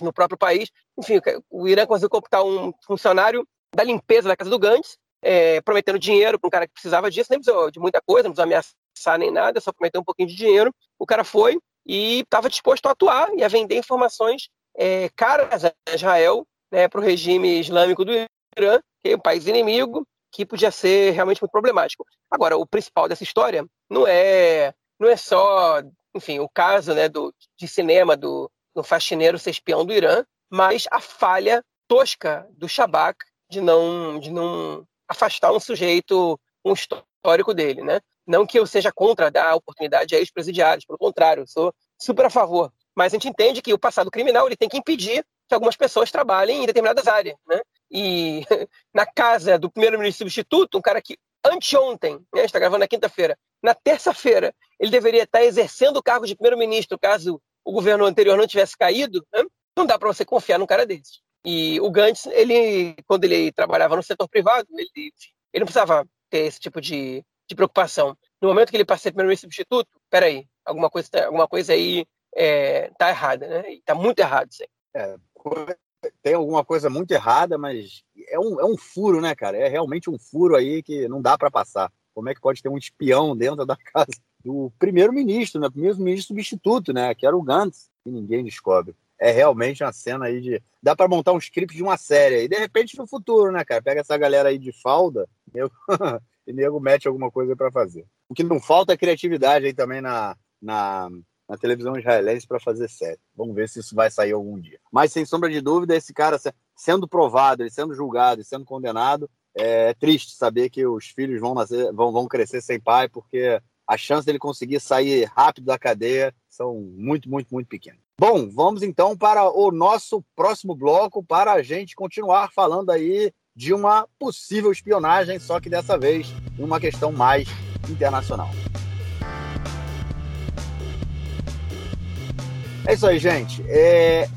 no próprio país. Enfim, o Irã conseguiu cooptar um funcionário da limpeza da casa do Gantz, é, prometendo dinheiro para um cara que precisava disso, nem precisou de muita coisa, não precisou ameaçar nem nada, só prometeu um pouquinho de dinheiro. O cara foi e estava disposto a atuar e a vender informações é, caras a Israel, né, para o regime islâmico do Irã, que é um país inimigo, que podia ser realmente muito problemático. Agora, o principal dessa história não é não é só, enfim, o caso né, do, de cinema do, do faxineiro ser espião do Irã, mas a falha tosca do Shabak de não, de não afastar um sujeito, um histórico dele, né? Não que eu seja contra dar oportunidade a ex-presidiários, pelo contrário, eu sou super a favor. Mas a gente entende que o passado criminal ele tem que impedir que algumas pessoas trabalhem em determinadas áreas, né? E na casa do primeiro-ministro substituto, um cara que anteontem, né, está gravando na quinta-feira, na terça-feira, ele deveria estar exercendo o cargo de primeiro-ministro caso o governo anterior não tivesse caído, né? não dá para você confiar num cara desse. E o Gantz, ele, quando ele trabalhava no setor privado, ele, ele não precisava ter esse tipo de, de preocupação. No momento que ele passa a primeiro-ministro substituto, peraí, alguma coisa, tá, alguma coisa aí é, tá errada, né? E tá muito errado isso aí. É, tem alguma coisa muito errada, mas é um, é um furo, né, cara? É realmente um furo aí que não dá para passar. Como é que pode ter um espião dentro da casa do primeiro-ministro, né? Primeiro-ministro substituto, né? Que era o Gantz, e ninguém descobre é realmente uma cena aí de. Dá para montar um script de uma série. E de repente no futuro, né, cara? Pega essa galera aí de falda nego... e nego mete alguma coisa para fazer. O que não falta é criatividade aí também na, na, na televisão israelense para fazer série. Vamos ver se isso vai sair algum dia. Mas sem sombra de dúvida, esse cara sendo provado, ele sendo julgado e sendo condenado, é, é triste saber que os filhos vão, nascer, vão, vão crescer sem pai, porque a chance dele conseguir sair rápido da cadeia são muito, muito, muito pequenas. Bom, vamos então para o nosso próximo bloco para a gente continuar falando aí de uma possível espionagem, só que dessa vez uma questão mais internacional. É isso aí, gente. É...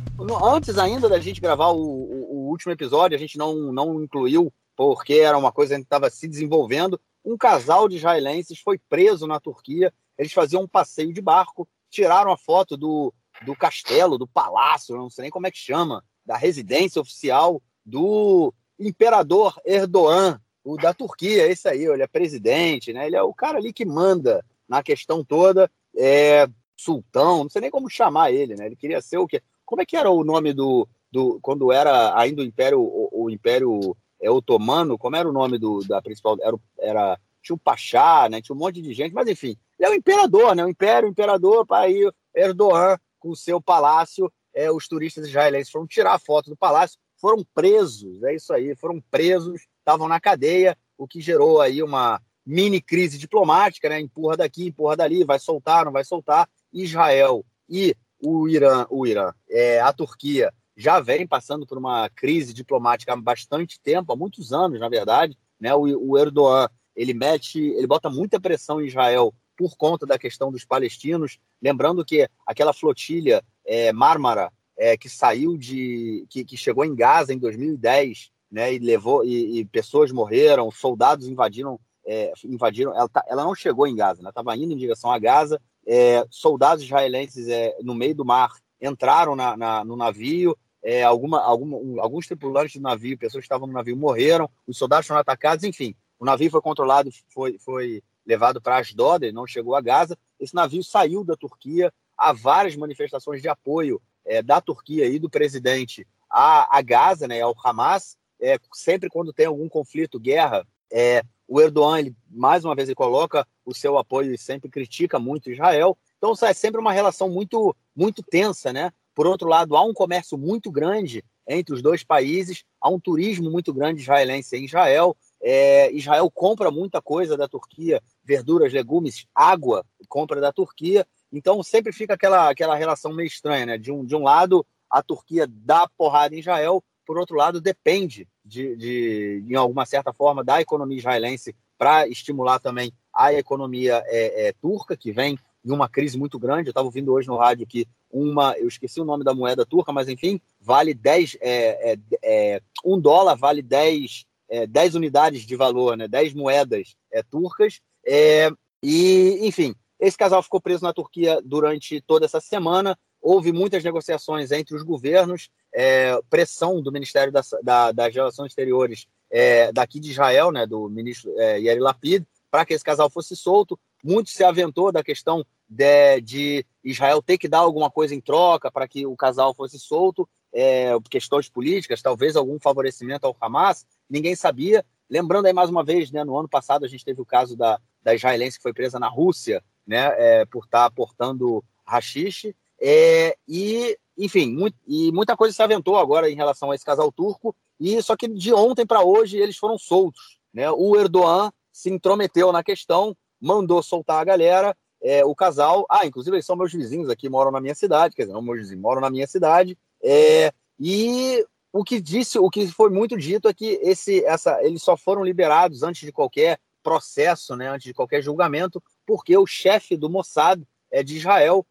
Antes ainda da gente gravar o, o, o, último episódio, a gente não, não incluiu, porque era uma coisa que estava se desenvolvendo. Um casal de israelenses foi preso na Turquia. Eles faziam um passeio de barco, tiraram a foto do, do castelo, do palácio, não sei nem como é que chama, da residência oficial do imperador Erdogan, o da Turquia, esse aí, ele é presidente, né? Ele é o cara ali que manda na questão toda, é sultão, não sei nem como chamar ele, né? Ele queria ser o quê? Como é que era o nome do, do quando era ainda o Império o, o Império é, Otomano, como era o nome do da principal era, era tinha o Pachá, né? Tinha um monte de gente, mas enfim, ele é o imperador, né? O império, o imperador, aí Erdogan com o seu palácio, é, os turistas israelenses foram tirar a foto do palácio, foram presos, é isso aí, foram presos, estavam na cadeia, o que gerou aí uma mini crise diplomática, né? Empurra daqui, empurra dali, vai soltar, não vai soltar. Israel e o Irã, o Irã, é, a Turquia já vem passando por uma crise diplomática há bastante tempo, há muitos anos, na verdade. Né? O, o Erdogan ele mete, ele bota muita pressão em Israel por conta da questão dos palestinos. Lembrando que aquela flotilha é, Mármara é, que saiu de. Que, que, chegou em Gaza em 2010, né, e levou. E, e pessoas morreram, soldados invadiram. É, invadiram ela, tá, ela, não chegou em Gaza, ela estava indo em direção a Gaza. É, soldados israelenses é, no meio do mar entraram na, na, no navio. É, alguma, alguma, um, alguns tripulantes do navio, pessoas que estavam no navio morreram, os soldados foram atacados, enfim, o navio foi controlado, foi, foi levado para Asdod, ele não chegou a Gaza. Esse navio saiu da Turquia. Há várias manifestações de apoio é, da Turquia e do presidente a, a Gaza, né, ao Hamas. É, sempre quando tem algum conflito, guerra, é, o Erdogan, ele, mais uma vez, ele coloca o seu apoio e sempre critica muito Israel. Então, Então é sempre uma relação muito, muito tensa, né? Por outro lado, há um comércio muito grande entre os dois países, há um turismo muito grande israelense em Israel. É, Israel compra muita coisa da Turquia, verduras, legumes, água, compra da Turquia. Então sempre fica aquela, aquela relação meio estranha, né? De um, de um lado, a Turquia dá porrada em Israel, por outro lado, depende, de, de, de alguma certa forma, da economia israelense para estimular também a economia é, é, turca, que vem em uma crise muito grande. Eu estava ouvindo hoje no rádio que uma, eu esqueci o nome da moeda turca, mas enfim, vale 10, é, é, é, um dólar vale 10, é, 10 unidades de valor, né? 10 moedas é, turcas. É, e, enfim, esse casal ficou preso na Turquia durante toda essa semana. Houve muitas negociações entre os governos, é, pressão do Ministério das, da, das Relações Exteriores é, daqui de Israel, né, do ministro é, Yair Lapid, para que esse casal fosse solto. Muito se aventou da questão de, de, Israel ter que dar alguma coisa em troca para que o casal fosse solto, é, questões políticas, talvez algum favorecimento ao Hamas, ninguém sabia. Lembrando aí mais uma vez, né, no ano passado a gente teve o caso da, da israelense que foi presa na Rússia, né, é, por estar tá aportando rachixe. É, e, enfim, muito, e muita coisa se aventou agora em relação a esse casal turco, e só que de ontem para hoje eles foram soltos. Né? O Erdogan se intrometeu na questão, mandou soltar a galera, é, o casal. Ah, inclusive eles são meus vizinhos aqui, moram na minha cidade, quer dizer, não meus vizinhos, moram na minha cidade. É, e o que disse, o que foi muito dito é que esse, essa, eles só foram liberados antes de qualquer processo, né, antes de qualquer julgamento, porque o chefe do Mossad é de Israel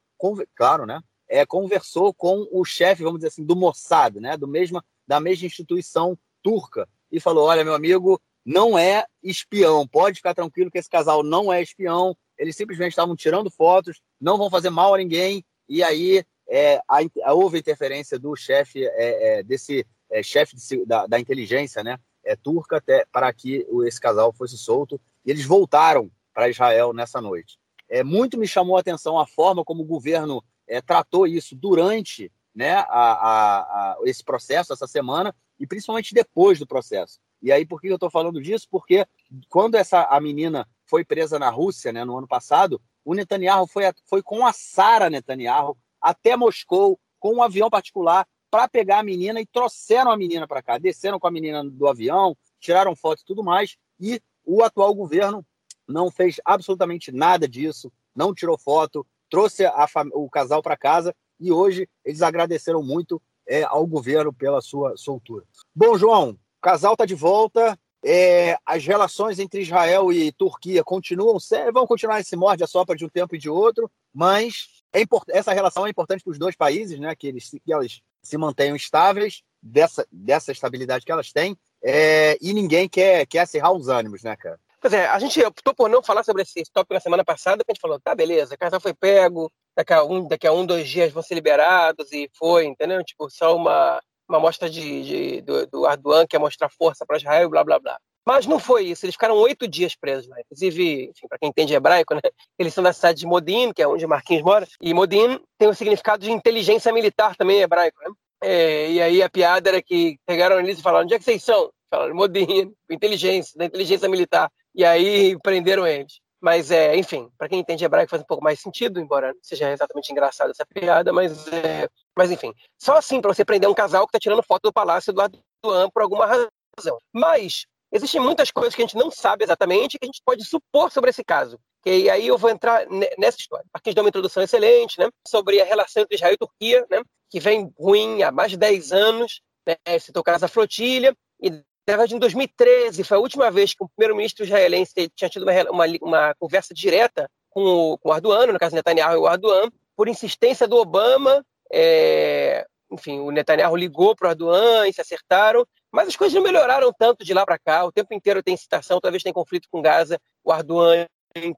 claro, né? É, conversou com o chefe, vamos dizer assim, do Mossad, né? Do mesma, da mesma instituição turca, e falou: olha, meu amigo, não é espião, pode ficar tranquilo que esse casal não é espião, eles simplesmente estavam tirando fotos, não vão fazer mal a ninguém, e aí é, a, houve interferência do chefe, é, é, desse é, chefe de, da, da, inteligência, né? É, turca, até, para que esse casal fosse solto, e eles voltaram para Israel nessa noite. É, muito me chamou a atenção a forma como o governo é, tratou isso durante né, a, a, a, esse processo, essa semana, e principalmente depois do processo. E aí, por que eu estou falando disso? Porque quando essa a menina foi presa na Rússia, né, no ano passado, o Netanyahu foi, foi com a Sara Netanyahu até Moscou com um avião particular para pegar a menina e trouxeram a menina para cá, desceram com a menina do avião, tiraram fotos e tudo mais, e o atual governo não fez absolutamente nada disso, não tirou foto, trouxe o casal para casa e hoje eles agradeceram muito é, ao governo pela sua soltura. Bom, João, o casal está de volta. É, as relações entre Israel e Turquia continuam vão continuar esse morde a sopra de um tempo e de outro, mas é essa relação é importante para os dois países, né? Que eles, que elas se mantenham estáveis dessa, dessa estabilidade que elas têm. É, e ninguém quer, quer acirrar os ânimos, né, cara? Pois é, a gente optou por não falar sobre esse tópico na semana passada, porque a gente falou, tá, beleza, o casal foi pego, daqui a um, daqui a um dois dias vão ser liberados, e foi, entendeu? Tipo, só uma, uma mostra de, de do, do Arduan que é mostrar força para Israel, blá, blá, blá. Mas não foi isso, eles ficaram oito dias presos lá. Inclusive, para quem entende hebraico, né? eles são da cidade de Modin, que é onde Marquinhos mora, e Modin tem o significado de inteligência militar também hebraico, né? É, e aí a piada era que pegaram eles e falaram: onde é que vocês são? Falaram, Modin, inteligência, da inteligência militar e aí prenderam eles. Mas, é, enfim, para quem entende hebraico faz um pouco mais sentido, embora seja exatamente engraçada essa piada, mas, é, mas enfim. Só assim para você prender um casal que está tirando foto do palácio do Erdogan por alguma razão. Mas existem muitas coisas que a gente não sabe exatamente que a gente pode supor sobre esse caso. E aí eu vou entrar nessa história. Aqui deu uma introdução excelente né, sobre a relação entre Israel e Turquia, né, que vem ruim há mais de 10 anos. Né, citou o caso flotilha, e na verdade, em 2013, foi a última vez que o primeiro-ministro israelense tinha tido uma, uma, uma, conversa direta com o, com o Arduano, no caso Netanyahu e o Arduan, por insistência do Obama. É, enfim, o Netanyahu ligou para o Arduan e se acertaram, mas as coisas não melhoraram tanto de lá para cá. O tempo inteiro tem citação, talvez tem conflito com Gaza. O Arduan,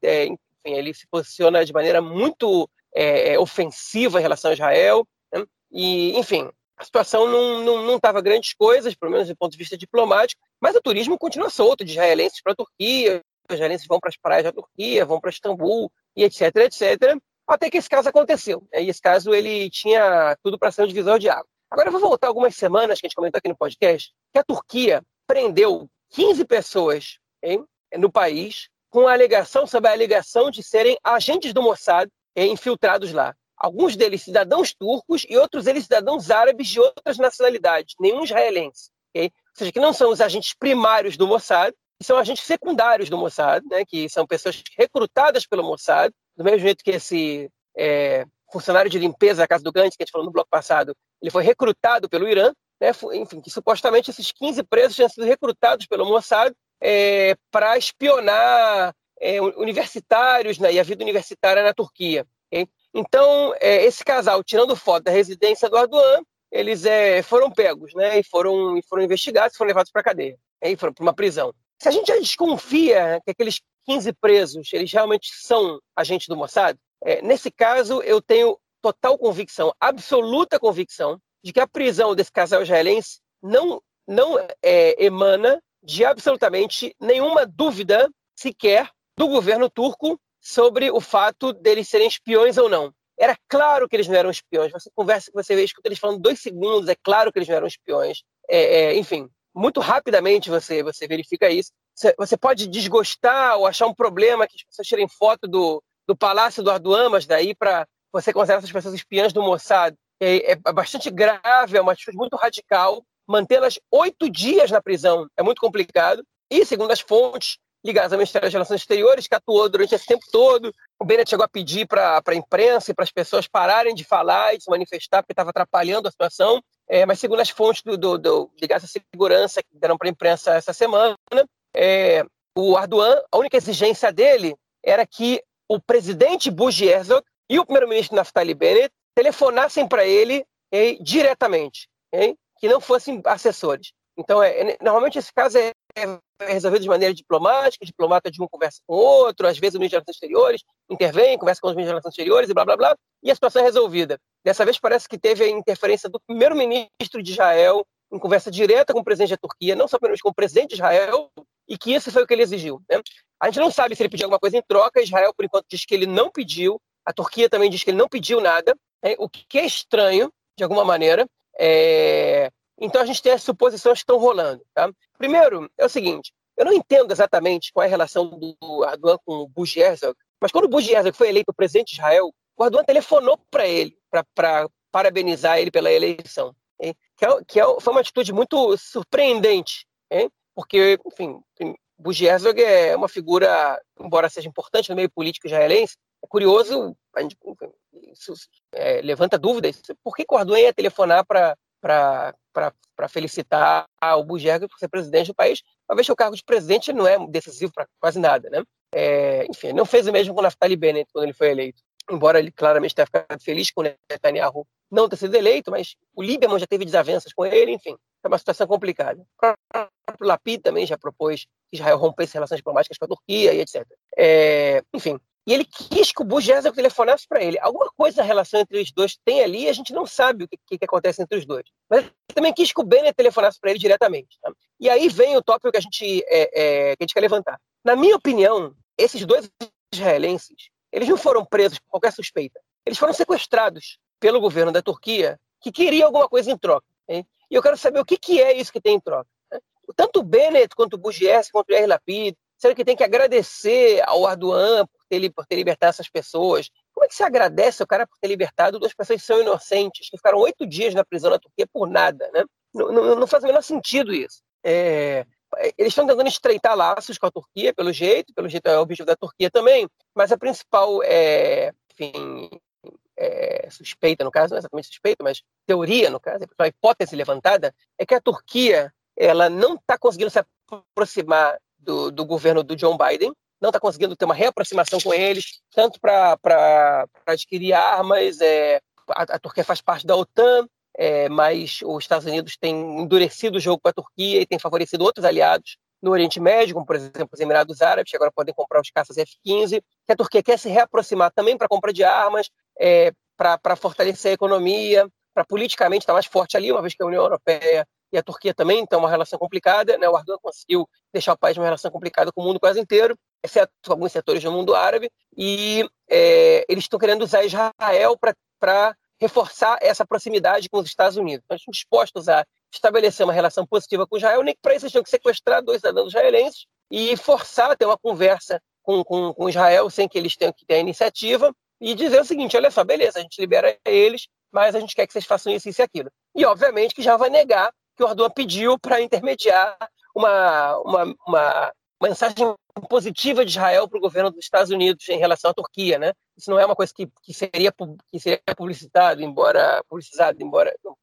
é, enfim, ele se posiciona de maneira muito é, é ofensiva em relação a Israel. Né? E, enfim, a situação não estava grandes coisas, pelo menos do ponto de vista diplomático, mas o turismo continua solto de israelenses para a Turquia, os israelenses vão para as praias da Turquia, vão para Istambul, e etc, etc, até que esse caso aconteceu. E esse caso ele tinha tudo para ser um divisor de água. Agora eu vou voltar algumas semanas que a gente comentou aqui no podcast, que a Turquia prendeu 15 pessoas hein, no país com a alegação sobre a alegação de serem agentes do Mossad infiltrados lá. Alguns deles cidadãos turcos e outros deles cidadãos árabes de outras nacionalidades, nenhum israelense. Okay? Ou seja, que não são os agentes primários do Mossad, são agentes secundários do Mossad, né? que são pessoas recrutadas pelo Mossad, do mesmo jeito que esse é, funcionário de limpeza da Casa do Gantz, que a gente falou no bloco passado, ele foi recrutado pelo Irã, né? enfim, que supostamente esses 15 presos tinham sido recrutados pelo Mossad é, para espionar é, universitários né? e a vida universitária na Turquia. Okay? Então, é, esse casal, tirando foto da residência do Erdogan, eles é, foram pegos, né? E foram, e foram investigados, foram levados para a cadeia, né, e foram para uma prisão. Se a gente já desconfia que aqueles 15 presos, eles realmente são agentes do Mossad, é, nesse caso eu tenho total convicção, absoluta convicção, de que a prisão desse casal israelense não, não é, emana de absolutamente nenhuma dúvida sequer do governo turco sobre o fato deles serem espiões ou não. Era claro que eles não eram espiões. Você conversa, você escuta eles falando dois segundos, é claro que eles não eram espiões. É, é, enfim, muito rapidamente você, você verifica isso. Você, você, pode desgostar ou achar um problema que as pessoas tirem foto do, do palácio do Arduan, mas daí para você considerar essas pessoas espiãs do Mossad é, é bastante grave, é uma atitude muito radical. Mantê-las oito dias na prisão é muito complicado. E, segundo as fontes, ligadas ao Ministério das Relações Exteriores, que atuou durante esse tempo todo. O Bennett chegou a pedir para a imprensa e para as pessoas pararem de falar e se manifestar, porque estava atrapalhando a situação. É, mas, segundo as fontes do, do, do, ligadas à segurança que deram para a imprensa essa semana, é, o Ardoan, a única exigência dele era que o presidente Bush Herzog e o primeiro-ministro Naftali Bennett telefonassem para ele diretamente, que não fossem assessores. Então, é, é, normalmente esse caso é, é resolvido de maneira diplomática, o diplomata de um conversa com o outro, às vezes o ministro das Relações Exteriores intervém, conversa com os ministros das Relações Exteriores e blá, blá, blá, e a situação é resolvida. Dessa vez parece que teve a interferência do primeiro-ministro de Israel em conversa direta com o presidente da Turquia, não só com o presidente de Israel, e que isso foi o que ele exigiu. Né? A gente não sabe se ele pediu alguma coisa em troca, Israel, por enquanto, diz que ele não pediu, a Turquia também diz que ele não pediu nada, né? o que é estranho, de alguma maneira, é... Então a gente tem as suposições que estão rolando. Tá? Primeiro, é o seguinte: eu não entendo exatamente qual é a relação do Erdogan com o Bush Herzog, mas quando o Bush Herzog foi eleito presidente de Israel, o Erdogan telefonou para ele, para parabenizar ele pela eleição. Hein? Que, é, que é, foi uma atitude muito surpreendente, hein? porque, enfim, Herzog é uma figura, embora seja importante no meio político israelense, é curioso, a gente, isso é, levanta dúvidas, por que o Erdogan ia telefonar para para felicitar o Bujerga por ser presidente do país, uma vez que o cargo de presidente não é decisivo para quase nada, né? É, enfim, não fez o mesmo com o Naftali Bennett quando ele foi eleito, embora ele claramente tenha ficado feliz com Netanyahu não ter sido eleito, mas o Lieberman já teve desavenças com ele, enfim, é uma situação complicada. O próprio Lapid também já propôs que Israel rompesse relações diplomáticas com a Turquia e etc. É, enfim, e ele quis que o Bujeza telefonasse para ele. Alguma coisa na relação entre os dois tem ali a gente não sabe o que, que, que acontece entre os dois. Mas também quis que o Bennett telefonasse para ele diretamente. Tá? E aí vem o tópico que a, gente, é, é, que a gente quer levantar. Na minha opinião, esses dois israelenses, eles não foram presos por qualquer suspeita. Eles foram sequestrados pelo governo da Turquia, que queria alguma coisa em troca. Hein? E eu quero saber o que, que é isso que tem em troca. Né? Tanto o Bennett, quanto o Bugies, quanto o Yair Lapid, será que tem que agradecer ao Ardoan ter, por ter libertado essas pessoas. Como é que você agradece o cara por ter libertado duas pessoas que são inocentes, que ficaram oito dias na prisão na Turquia por nada, né? Não, não, não faz o menor sentido isso. É, eles estão tentando estreitar laços com a Turquia, pelo jeito, pelo jeito é o objetivo da Turquia também, mas a principal, é, enfim, é, suspeita, no caso, não é exatamente suspeita, mas teoria, no caso, a hipótese levantada, é que a Turquia ela não está conseguindo se aproximar do, do governo do John Biden, não está conseguindo ter uma reaproximação com eles, tanto para adquirir armas. É, a, a, Turquia faz parte da OTAN, é, mas os Estados Unidos têm endurecido o jogo com a Turquia e têm favorecido outros aliados no Oriente Médio, como por exemplo os Emirados Árabes, que agora podem comprar os caças F-15, que a Turquia quer se reaproximar também para compra de armas, é, para fortalecer a economia, para politicamente estar mais forte ali, uma vez que a União Europeia e a Turquia também estão uma relação complicada. Né? O Erdogan conseguiu deixar o país uma relação complicada com o mundo quase inteiro exceto alguns setores do mundo árabe, e é, eles estão querendo usar Israel para reforçar essa proximidade com os Estados Unidos. Eles estão dispostos a estabelecer uma relação positiva com Israel, nem que para isso eles tinham que sequestrar dois cidadãos israelenses e forçar a ter uma conversa com, com, com Israel sem que eles tenham que ter a iniciativa, e dizer o seguinte: olha só, beleza, a gente libera eles, mas a gente quer que vocês façam isso, isso e aquilo. E, obviamente, que já vai negar que o Erdogan pediu para intermediar uma, uma, uma mensagem positiva de Israel para o governo dos Estados Unidos em relação à Turquia, né? Isso não é uma coisa que, que seria que seria publicitado, embora publicizado, embora não,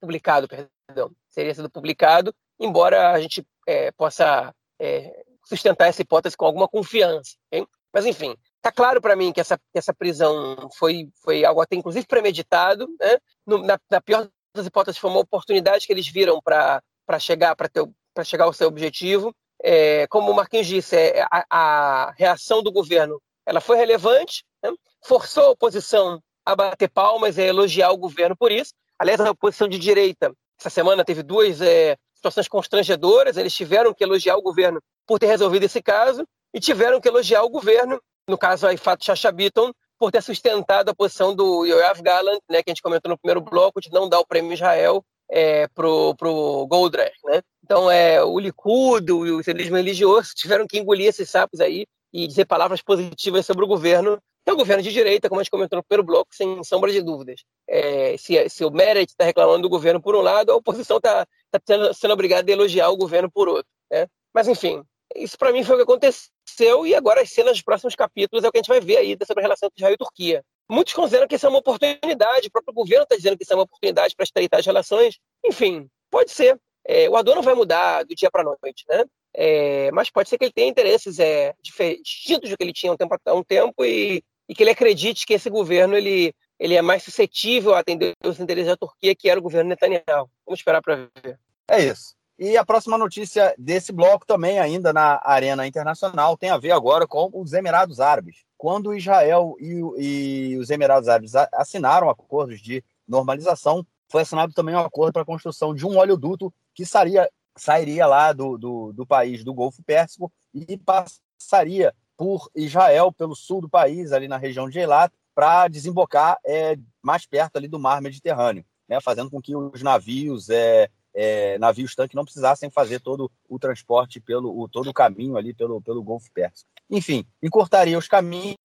publicado, perdão, seria sido publicado, embora a gente é, possa é, sustentar essa hipótese com alguma confiança. Hein? Mas enfim, está claro para mim que essa, que essa prisão foi foi algo até inclusive premeditado, né? No, na, na pior das hipóteses foi uma oportunidade que eles viram para para chegar para para chegar ao seu objetivo é, como o Marquinhos disse, é, a, a, reação do governo ela foi relevante, né? forçou a oposição a bater palmas e a elogiar o governo por isso. Aliás, a oposição de direita, essa semana teve duas é, situações constrangedoras, eles tiveram que elogiar o governo por ter resolvido esse caso e tiveram que elogiar o governo, no caso a Fato Chachabiton, por ter sustentado a posição do Yoav Gallant, né, que a gente comentou no primeiro bloco, de não dar o prêmio Israel é, pro, pro Goldreich, né? Então, é, o Likud, o islamismo religioso tiveram que engolir esses sapos aí e dizer palavras positivas sobre o governo, que é um governo de direita, como a gente comentou no primeiro bloco, sem sombra de dúvidas. É, se, se o Meredith está reclamando do governo por um lado, a oposição está tá sendo, sendo obrigada a elogiar o governo por outro. Né? Mas, enfim, isso para mim foi o que aconteceu e agora as cenas dos próximos capítulos é o que a gente vai ver aí sobre a relação entre Israel e Turquia. Muitos consideram que isso é uma oportunidade, o próprio governo está dizendo que isso é uma oportunidade para estreitar as relações. Enfim, pode ser. É, o Ador não vai mudar do dia para a noite, né? É, mas pode ser que ele tenha interesses é, distintos do que ele tinha um tempo, um tempo e, e, que ele acredite que esse governo ele, ele é mais suscetível a atender os interesses da Turquia, que era o governo Netanyahu. Vamos esperar para ver. É isso. E a próxima notícia desse bloco também, ainda na arena internacional, tem a ver agora com os Emirados Árabes. Quando Israel e, e os Emirados Árabes assinaram acordos de normalização, foi assinado também um acordo para a construção de um oleoduto que sairia, sairia lá do, do, do país do Golfo Pérsico e passaria por Israel, pelo sul do país, ali na região de Eilat, para desembocar é, mais perto ali do mar Mediterrâneo, né, fazendo com que os navios é, é, navios tanque não precisassem fazer todo o transporte pelo o, todo o caminho ali pelo, pelo Golfo Pérsico. Enfim, encurtaria os caminhos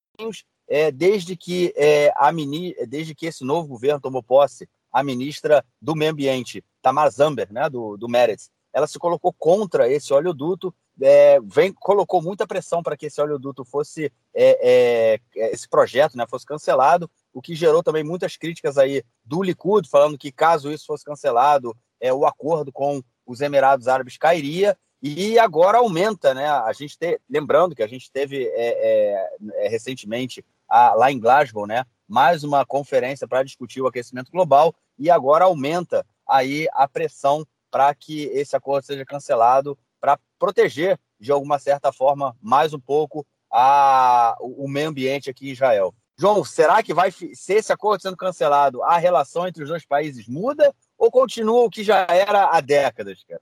é, desde que é, a mini, desde que esse novo governo tomou posse, a ministra do Meio Ambiente, Tamar Zamber, né, do, do Meretz, ela se colocou contra esse oleoduto, é, vem, colocou muita pressão para que esse oleoduto fosse, é, é, esse projeto né, fosse cancelado, o que gerou também muitas críticas aí do Likud, falando que caso isso fosse cancelado, é, o acordo com os Emirados Árabes cairia e agora aumenta, né? A gente te, lembrando que a gente teve é, é, é, recentemente a, lá em Glasgow, né? Mais uma conferência para discutir o aquecimento global e agora aumenta aí a pressão para que esse acordo seja cancelado para proteger de alguma certa forma mais um pouco a, o meio ambiente aqui em Israel. João, será que vai se esse acordo sendo cancelado, a relação entre os dois países muda ou continua o que já era há décadas, cara?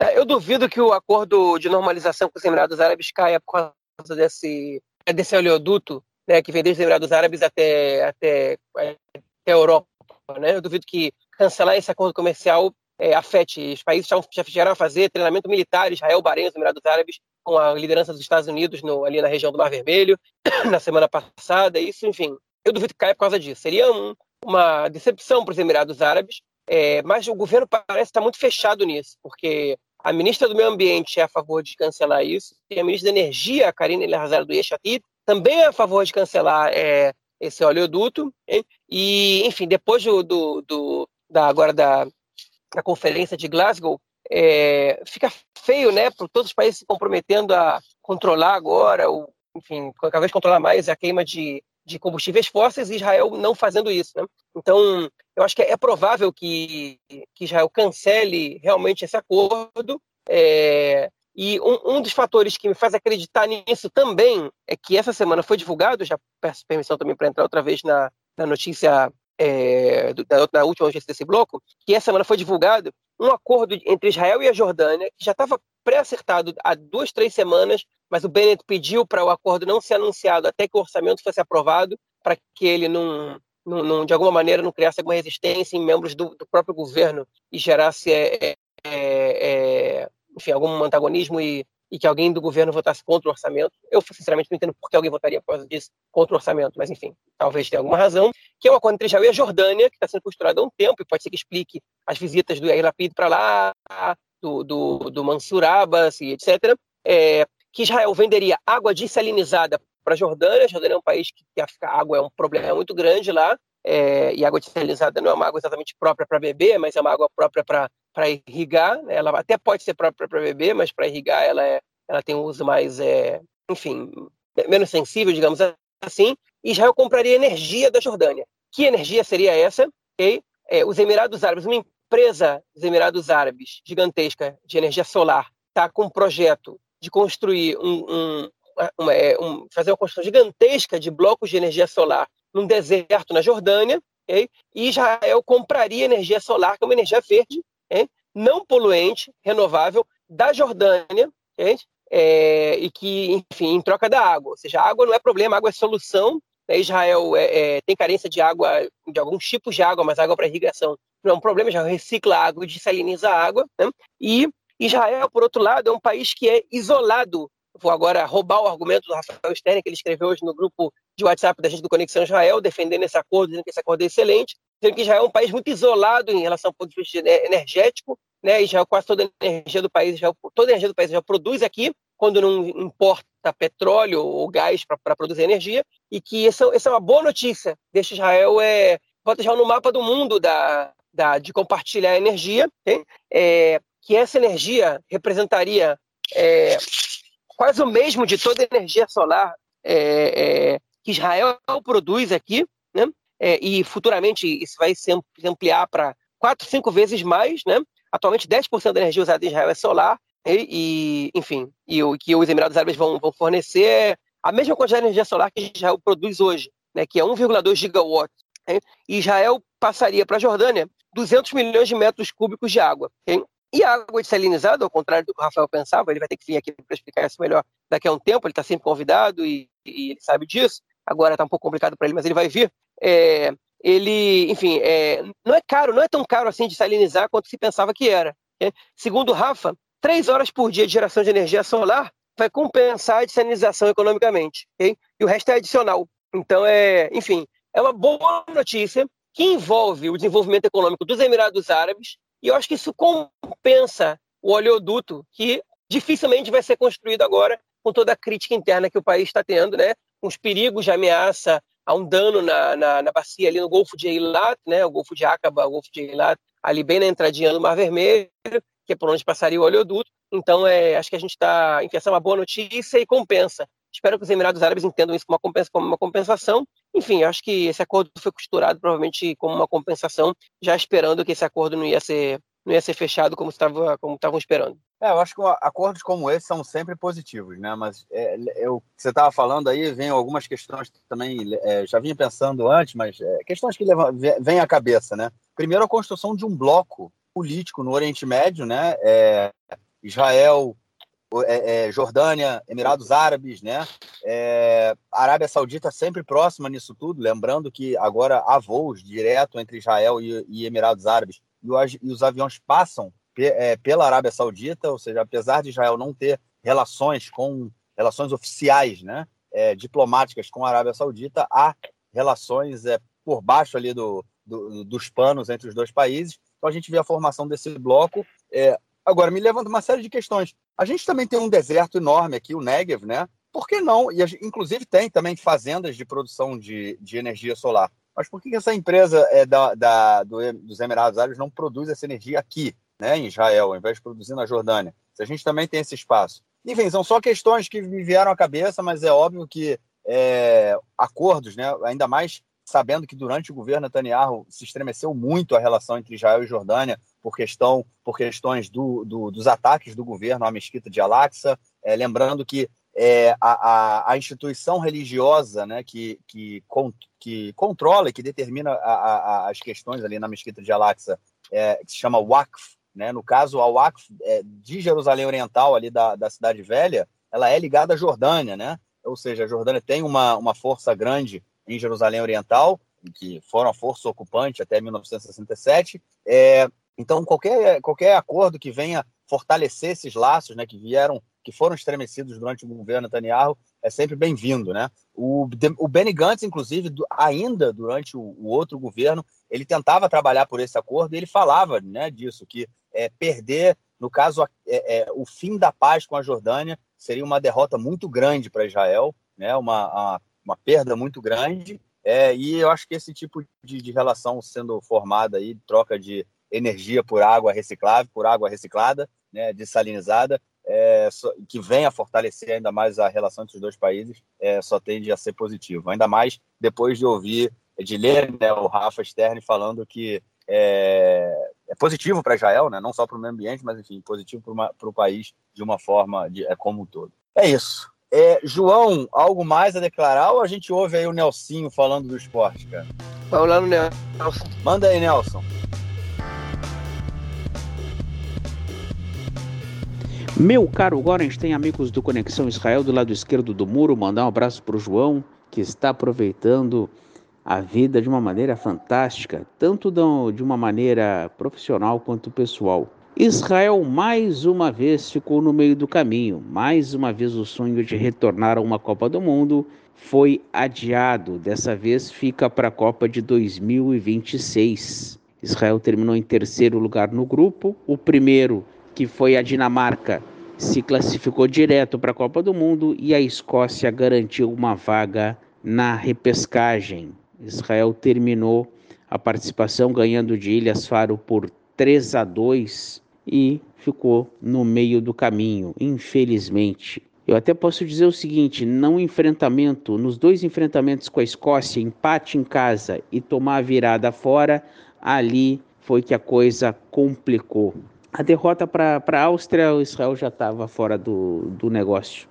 É, eu duvido que o acordo de normalização com os Emirados Árabes caia por causa desse, desse oleoduto, né, que vem desde os Emirados Árabes até, até, até a Europa. Né? Eu duvido que cancelar esse acordo comercial é, afete. Os países já, já chegaram a fazer treinamento militar, Israel, Bahrein, os Emirados Árabes, com a liderança dos Estados Unidos no, ali na região do Mar Vermelho, na semana passada. Isso, enfim, eu duvido que caia por causa disso. Seria um, uma decepção para os Emirados Árabes, é, mas o governo parece estar muito fechado nisso, porque a ministra do Meio Ambiente é a favor de cancelar isso, e a ministra da Energia, a Karine Elhazar do Yeshatit, também é a favor de cancelar é, esse oleoduto. Hein? E, enfim, depois do, do, do da, agora da, da conferência de Glasgow, é, fica feio, né, para todos os países se comprometendo a controlar agora, ou, enfim, cada vez controlar mais a queima de, de combustíveis fósseis e Israel não fazendo isso, né? Então, eu acho que é provável que, que Israel cancele realmente esse acordo. É, e um, um, dos fatores que me faz acreditar nisso também é que essa semana foi divulgado, já peço permissão também para entrar outra vez na, na notícia, é, da, na última notícia desse bloco, que essa semana foi divulgado um acordo entre Israel e a Jordânia, que já estava pré-acertado há duas, três semanas, mas o Bennett pediu para o acordo não ser anunciado até que o orçamento fosse aprovado, para que ele não, não, não, de alguma maneira, não criasse alguma resistência em membros do, do próprio governo e gerasse é, é, é, enfim, algum antagonismo e, e que alguém do governo votasse contra o orçamento. Eu, sinceramente, não entendo por que alguém votaria por causa disso contra o orçamento, mas enfim, talvez tenha alguma razão. Que é o acordo entre Israel e a Jordânia, que está sendo costurado há um tempo, e pode ser que explique as visitas do Yair Lapid para lá, do, do, do Mansur Abbas e etc. É, que Israel venderia água desalinizada para a Jordânia. A Jordânia é um país que, que a água é um problema muito grande lá, é, e água desalinizada não é uma água exatamente própria para beber, mas é uma água própria para para irrigar. Né? Ela até pode ser própria para beber, mas para irrigar ela, é, ela tem um uso mais, é, enfim, menos sensível, digamos assim. Israel compraria energia da Jordânia. Que energia seria essa? Okay? É, os Emirados Árabes, uma empresa dos Emirados Árabes gigantesca de energia solar, está com um projeto de construir um, um, uma, é, um, fazer uma construção gigantesca de blocos de energia solar num deserto na Jordânia, okay? e Israel compraria energia solar, que é uma energia verde, okay? não poluente, renovável, da Jordânia, okay? é, e que, enfim, em troca da água. Ou seja, água não é problema, água é solução. Né? Israel é, é, tem carência de água, de alguns tipos de água, mas água para irrigação não é um problema, já recicla água e desaliniza a água. Né? E Israel, por outro lado, é um país que é isolado. Vou agora roubar o argumento do Rafael Stern, que ele escreveu hoje no grupo de WhatsApp da gente do Conexão Israel, defendendo esse acordo, dizendo que esse acordo é excelente, dizendo que Israel é um país muito isolado em relação ao ponto de vista energético, né? Israel quase toda a energia do país, Israel, toda a energia do país já produz aqui, quando não importa petróleo ou gás para produzir energia, e que essa, essa é uma boa notícia. Deixa Israel é, bota Israel no mapa do mundo da, da, de compartilhar energia, é, que essa energia representaria é, quase o mesmo de toda a energia solar é, é que Israel produz aqui, né? É, e futuramente isso vai se ampliar para quatro, cinco vezes mais, né? Atualmente 10% da energia usada em Israel é solar e, e enfim, e o que os Emirados Árabes vão, vão fornecer é a mesma quantidade de energia solar que Israel produz hoje, né? Que é 1,2 gigawatts. Né? Israel passaria para a Jordânia 200 milhões de metros cúbicos de água. Okay? E a água desalinizada, ao contrário do que o Rafael pensava, ele vai ter que vir aqui para explicar isso melhor daqui a um tempo, ele está sempre convidado e, e, ele sabe disso. Agora está um pouco complicado para ele, mas ele vai vir. É, ele, enfim, é, não é caro, não é tão caro assim de salinizar quanto se pensava que era. Okay? Segundo o Rafa, três horas por dia de geração de energia solar vai compensar a desalinização economicamente. Okay? E o resto é adicional. Então, é, enfim, é uma boa notícia que envolve o desenvolvimento econômico dos Emirados Árabes, e eu acho que isso compensa o oleoduto que dificilmente vai ser construído agora com toda a crítica interna que o país está tendo, né? com os perigos de ameaça a um dano na, na, na, bacia ali no Golfo de Eilat, né? o Golfo de Aqaba, o Golfo de Eilat, ali bem na entradinha do Mar Vermelho, que é por onde passaria o oleoduto. Então, é, acho que a gente está, enfim, essa é uma boa notícia e compensa. Espero que os Emirados Árabes entendam isso como uma, compensa, como uma compensação. Enfim, acho que esse acordo foi costurado provavelmente como uma compensação, já esperando que esse acordo não ia ser, não ia ser fechado como estavam como esperando. É, eu acho que acordos como esse são sempre positivos, né? Mas é, eu, você estava falando aí, vem algumas questões que também é, já vinha pensando antes, mas é, questões que vêm à cabeça, né? Primeiro, a construção de um bloco político no Oriente Médio, né? É, Israel, é, é, Jordânia, Emirados Árabes, né? É, Arábia Saudita sempre próxima nisso tudo, lembrando que agora há voos direto entre Israel e, e Emirados Árabes e, o, e, os aviões passam pe, é, pela Arábia Saudita, ou seja, apesar de Israel não ter relações com relações oficiais, né? É, diplomáticas com a Arábia Saudita, há relações é, por baixo ali do, do, dos panos entre os dois países. Então a gente vê a formação desse bloco. Agora, me levanta uma série de questões. A gente também tem um deserto enorme aqui, o Negev, né? Por que não? E inclusive tem também fazendas de produção de, de energia solar. Mas por que essa empresa é da, da do, dos Emirados Árabes não produz essa energia aqui, né, em Israel, ao invés de produzir na Jordânia? Se a gente também tem esse espaço. Enfim, são só questões que me vieram à cabeça, mas é óbvio que é, acordos, né, ainda mais sabendo que durante o governo Netanyahu se estremeceu muito a relação entre Israel e Jordânia por, questão, por questões do, do, dos ataques do governo à mesquita de Al-Aqsa, é, lembrando que é, a, a, a, instituição religiosa né, que, que, que controla e que determina a, as questões ali na mesquita de Al-Aqsa, é, que se chama Waqf, né? no caso, a Waqf é, de Jerusalém Oriental, ali da, da Cidade Velha, ela é ligada à Jordânia, né? ou seja, a Jordânia tem uma, uma força grande em Jerusalém Oriental, que foram a força ocupante até 1967. É, então, qualquer, qualquer acordo que venha fortalecer esses laços, né, que vieram que foram estremecidos durante o governo Netanyahu, é sempre bem-vindo, né? O, o Benny Gantz, inclusive, ainda durante o, o, outro governo, ele tentava trabalhar por esse acordo e ele falava né, disso, que é, perder, no caso, é, é, o fim da paz com a Jordânia seria uma derrota muito grande para Israel, né, uma, uma, uma, perda muito grande, é, e eu acho que esse tipo de, de relação sendo formada aí, troca de energia por água reciclável, por água reciclada, né, dessalinizada, é, que venha fortalecer ainda mais a relação entre os dois países, é, só tende a ser positivo. Ainda mais depois de ouvir, de ler né, o Rafa Stern falando que é, é positivo para Israel, né, não só para o meio ambiente, mas enfim, positivo para o país de uma forma de, é, como um todo. É isso. É, João, algo mais a declarar ou a gente ouve aí o Nelsinho falando do esporte, cara? Vamos lá no Nelson. Manda aí, Nelson. Meu caro Gorens, tem amigos do Conexão Israel do lado esquerdo do muro. Mandar um abraço para o João, que está aproveitando a vida de uma maneira fantástica, tanto de uma maneira profissional quanto pessoal. Israel mais uma vez ficou no meio do caminho. Mais uma vez o sonho de retornar a uma Copa do Mundo foi adiado. Dessa vez fica para a Copa de 2026. Israel terminou em terceiro lugar no grupo. O primeiro que foi a Dinamarca, se classificou direto para a Copa do Mundo e a Escócia garantiu uma vaga na repescagem. Israel terminou a participação ganhando de Ilhas Faro por 3 a 2 e ficou no meio do caminho, infelizmente. Eu até posso dizer o seguinte: não enfrentamento, nos dois enfrentamentos com a Escócia, empate em casa e tomar a virada fora, ali foi que a coisa complicou. A derrota para a Áustria, o Israel já estava fora do, do negócio.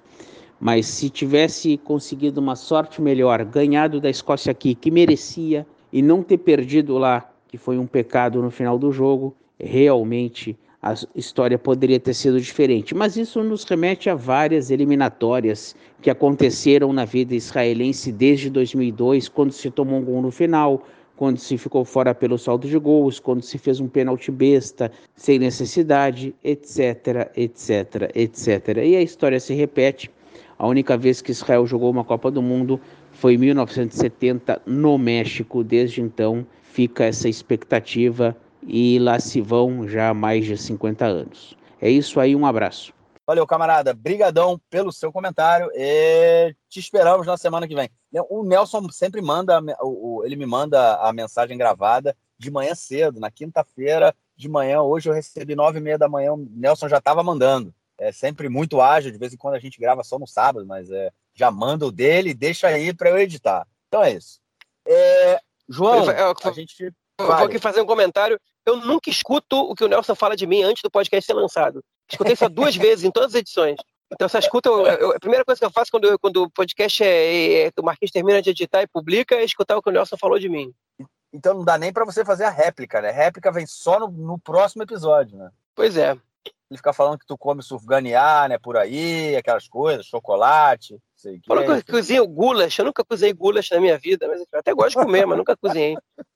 Mas se tivesse conseguido uma sorte melhor, ganhado da Escócia aqui, que merecia, e não ter perdido lá, que foi um pecado no final do jogo, realmente a história poderia ter sido diferente. Mas isso nos remete a várias eliminatórias que aconteceram na vida israelense desde 2002, quando se tomou um gol no final, quando se ficou fora pelo saldo de gols, quando se fez um pênalti besta, sem necessidade, etc, etc, etc. E a história se repete. A única vez que Israel jogou uma Copa do Mundo foi em 1970 no México. Desde então fica essa expectativa e lá se vão já mais de 50 anos. É isso aí, um abraço. Valeu, camarada. Brigadão pelo seu comentário e te esperamos na semana que vem. O Nelson sempre manda, ele me manda a mensagem gravada de manhã cedo, na quinta-feira de manhã. Hoje eu recebi nove e meia da manhã, o Nelson já estava mandando. É sempre muito ágil, de vez em quando a gente grava só no sábado, mas é, já manda o dele e deixa aí para eu editar. Então é isso. É, João, eu, eu, a gente. Eu vou aqui fazer um comentário. Eu nunca escuto o que o Nelson fala de mim antes do podcast ser lançado. Escutei só duas vezes em todas as edições. Então, você escuta. Eu, eu, a primeira coisa que eu faço quando, quando o podcast é, é, o Marquinhos termina de editar e publica é escutar o que o Nelson falou de mim. Então não dá nem para você fazer a réplica, né? A réplica vem só no, no, próximo episódio, né? Pois é. Ele fica falando que tu come surganiá, né? Por aí, aquelas coisas, chocolate. Sei que Falou que eu cozinho gulash. Eu nunca cozinhei gulash na minha vida, mas eu até gosto de comer, mas nunca cozinhei.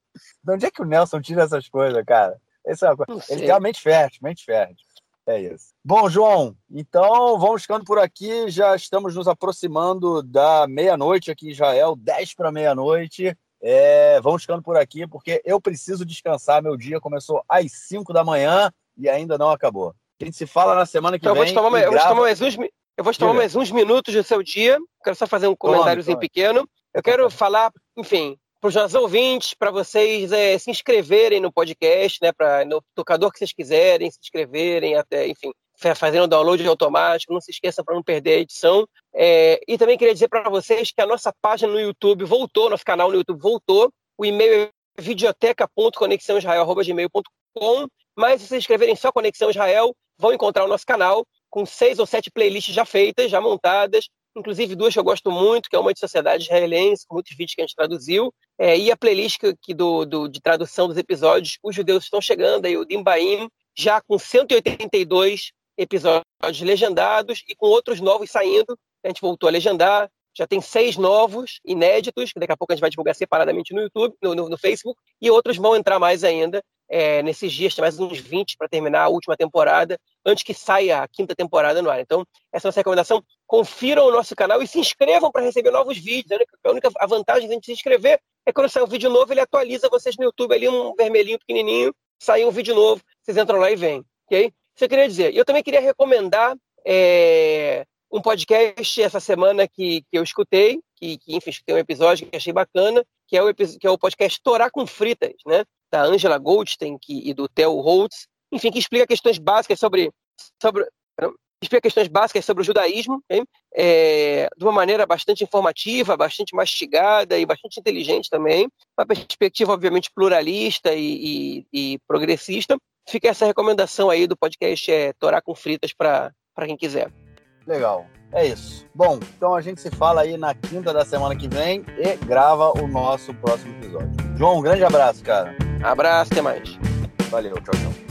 De onde é que o Nelson tira essas coisas, cara? Essa é uma coisa. Ele tem mente fértil, mente fértil. É isso. Bom, João, então vamos ficando por aqui. Já estamos nos aproximando da meia-noite aqui em Israel, 10 para meia-noite. É, vamos ficando por aqui porque eu preciso descansar. Meu dia começou às 5 da manhã e ainda não acabou. A gente se fala na semana que então, vem. Eu vou, tomar, eu, vou tomar mais uns, eu vou tomar mais uns minutos do seu dia. Quero só fazer um comentáriozinho pequeno. Eu quero falar, enfim, para os nossos ouvintes, para vocês é, se inscreverem no podcast, né, pra, no tocador que vocês quiserem, se inscreverem, até, enfim, fazendo o download automático, não se esqueçam para não perder a edição. É, e também queria dizer para vocês que a nossa página no YouTube voltou, nosso canal no YouTube voltou, o e-mail é videoteca.conexãoisrael.gmail.com, mas se vocês escreverem só Conexão Israel, vão encontrar o nosso canal com seis ou sete playlists já feitas, já montadas, inclusive duas que eu gosto muito, que é uma de sociedade israelense, com muitos vídeos que a gente traduziu, é, e a playlist que, do, do, de tradução dos episódios, os judeus estão chegando, aí o Dimbaim, já com 182 episódios legendados e com outros novos saindo. A gente voltou a legendar, já tem seis novos, inéditos, que daqui a pouco a gente vai divulgar separadamente no YouTube, no, no, no Facebook, e outros vão entrar mais ainda. É, nesses dias, tem mais uns 20 para terminar a última temporada, antes que saia a quinta temporada no ar. Então, essa é a nossa recomendação. Confiram o nosso canal e se inscrevam para receber novos vídeos. A única, a vantagem de se inscrever é quando sai um vídeo novo, ele atualiza vocês no YouTube ali, um vermelhinho pequenininho, saiu um vídeo novo, vocês entram lá e vêm. Ok? Isso eu queria dizer. E eu também queria recomendar é, um podcast essa semana que, que eu escutei, que, que enfim, tem um episódio que achei bacana, que é o, que é o podcast Torá com Fritas, né? Da Angela Goldstein que, e do Theo Holtz, enfim, que explica questões básicas sobre, sobre explica questões básicas sobre o judaísmo, é, de uma maneira bastante informativa, bastante mastigada e bastante inteligente também, uma perspectiva obviamente pluralista e, e, e progressista. Fica essa recomendação aí do podcast é, Torá com Fritas para quem quiser. Legal. É isso. Bom, então a gente se fala aí na quinta da semana que vem e grava o nosso próximo episódio. João, um grande abraço, cara. Abraço, até mais. Valeu, tchau, tchau.